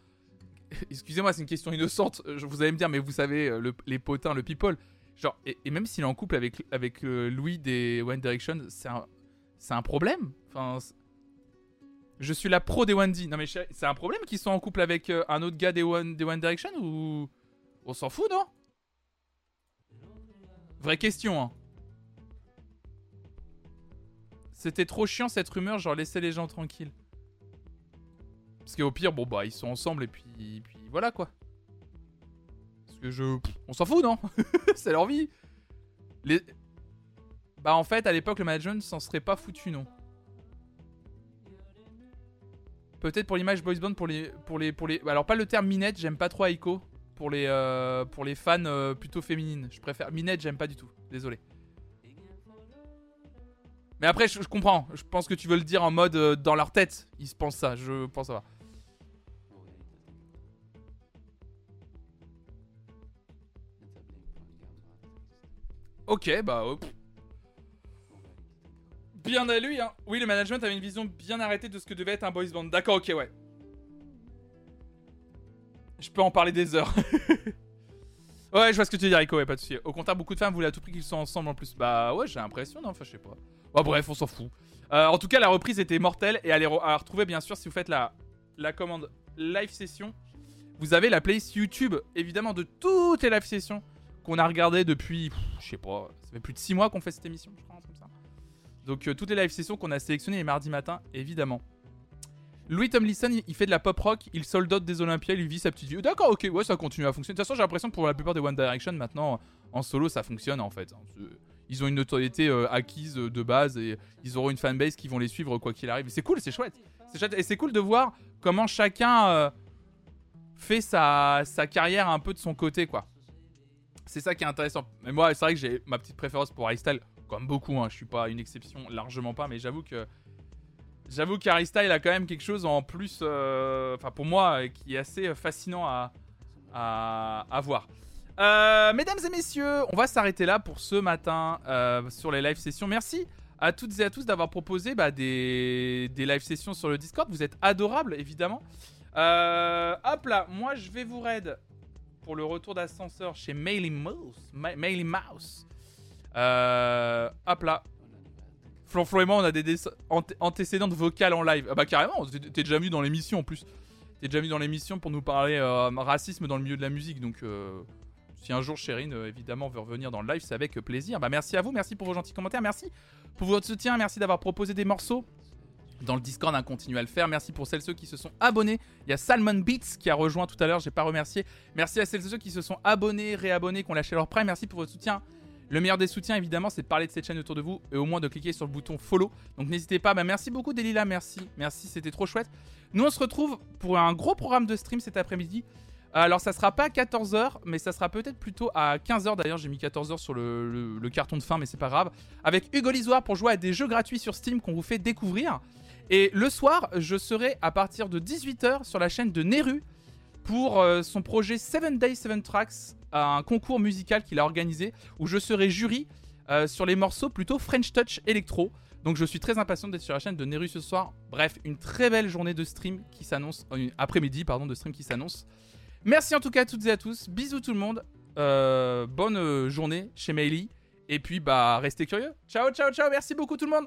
S1: Excusez-moi, c'est une question innocente. euh, Vous allez me dire, mais vous savez, euh, le- les potins, le people. Genre, et, et même s'il est en couple avec, avec euh, Louis des One Direction, c'est un, un problème. Enfin, je suis la pro des Wendy. Non, mais c'est un problème qu'ils soient en couple avec un autre gars des One, des One Direction ou. On s'en fout, non? Vraie question, hein. C'était trop chiant cette rumeur, genre laissez les gens tranquilles. Parce qu'au pire, bon bah ils sont ensemble et puis, voilà quoi. Parce que je. On s'en fout, non? C'est leur vie. Les... Bah en fait, à l'époque, le management s'en serait pas foutu, non. Peut-être pour l'image boys band pour les pour les pour les alors pas le terme minette, j'aime pas trop Aiko pour les euh, pour les fans euh, plutôt féminines. Je préfère minette, j'aime pas du tout. Désolé. Mais après je, comprends, je pense que tu veux le dire en mode euh, dans leur tête, ils se pensent ça, je pense ça va. OK, bah hop. Bien à lui, hein. Oui, le management avait une vision bien arrêtée de ce que devait être un boys band. D'accord, ok, ouais. Je peux en parler des heures. ouais, je vois ce que tu veux dire, Rico, pas de soucis. Au contraire, beaucoup de femmes voulaient à tout prix qu'ils soient ensemble en plus. Bah ouais, j'ai l'impression, non, enfin, je sais pas. Bah bref, on s'en fout. Euh, en tout cas, la reprise était mortelle et à, les à retrouver, bien sûr, si vous faites la, commande live session. Vous avez la playlist YouTube, évidemment, de toutes les live sessions qu'on a regardées depuis, je sais pas, ça fait plus de 6 mois qu'on fait cette émission, je crois, comme ça. Donc euh, toutes les live sessions qu'on a sélectionnées les mardis matin, évidemment. Louis Tomlinson, il- fait de la pop rock, il sold out des Olympias, il vit sa petite vie. D'accord, ok, ouais, ça continue à fonctionner. De toute façon, j'ai l'impression que pour la plupart des One Direction, maintenant, en solo, ça fonctionne en fait. Ils ont une notoriété euh, acquise euh, de base et ils auront une fanbase qui vont les suivre quoi qu'il arrive. C'est cool, c'est chouette. Chouette. Et c'est cool de voir comment chacun euh, fait sa, sa carrière un peu de son côté, quoi. C'est ça qui est intéressant. Mais moi, c'est vrai que j'ai ma petite préférence pour Styles, comme beaucoup. Hein, je suis pas une exception, largement pas. Mais j'avoue que j'avoue qu'Harry Styles a quand même quelque chose en plus, euh, enfin pour moi, euh, qui est assez fascinant à, voir. Euh, mesdames et messieurs, on va s'arrêter là pour ce matin euh, sur les live sessions. Merci à toutes et à tous d'avoir proposé bah, des, des live sessions sur le Discord. Vous êtes adorables, évidemment. Euh, hop là, moi je vais vous raid pour le retour d'ascenseur chez Maily Mouse. Mouse. Euh, hop là. Flonflon et moi, on a des antécédentes vocales en live. Ah bah carrément, t'es déjà venu dans l'émission en plus. T'es déjà venu dans l'émission pour nous parler euh, racisme dans le milieu de la musique. Donc, euh, si un jour Chérine, euh, évidemment, veut revenir dans le live, c'est avec plaisir. Bah merci à vous, merci pour vos gentils commentaires, merci pour votre soutien, merci d'avoir proposé des morceaux. Dans le Discord, on continue à le faire. Merci pour celles et ceux qui se sont abonnés. Il y a Salmon Beats qui a rejoint tout à l'heure, j'ai pas remercié. Merci à celles et ceux qui se sont abonnés, réabonnés, qui ont lâché leur prime. Merci pour votre soutien. Le meilleur des soutiens, évidemment, c'est de parler de cette chaîne autour de vous et au moins de cliquer sur le bouton follow. Donc n'hésitez pas. Bah, merci beaucoup, Delila. Merci. Merci, c'était trop chouette. Nous, on se retrouve pour un gros programme de stream cet après-midi. Alors, ça sera pas à 14h, mais ça sera peut-être plutôt à 15h. D'ailleurs, j'ai mis 14h sur le, carton de fin, mais c'est pas grave. Avec Hugo Lisoire pour jouer à des jeux gratuits sur Steam qu'on vous fait découvrir. Et le soir, je serai à partir de 18h sur la chaîne de Neru pour euh, son projet 7 Days 7 Tracks, un concours musical qu'il a organisé où je serai jury euh, sur les morceaux plutôt French Touch électro. Donc je suis très impatient d'être sur la chaîne de Neru ce soir. Bref, une très belle journée de stream qui s'annonce, euh, après-midi pardon de stream qui s'annonce. Merci en tout cas à toutes et à tous. Bisous tout le monde. Bonne journée chez Meili. Et puis bah restez curieux. Ciao ciao ciao. Merci beaucoup tout le monde.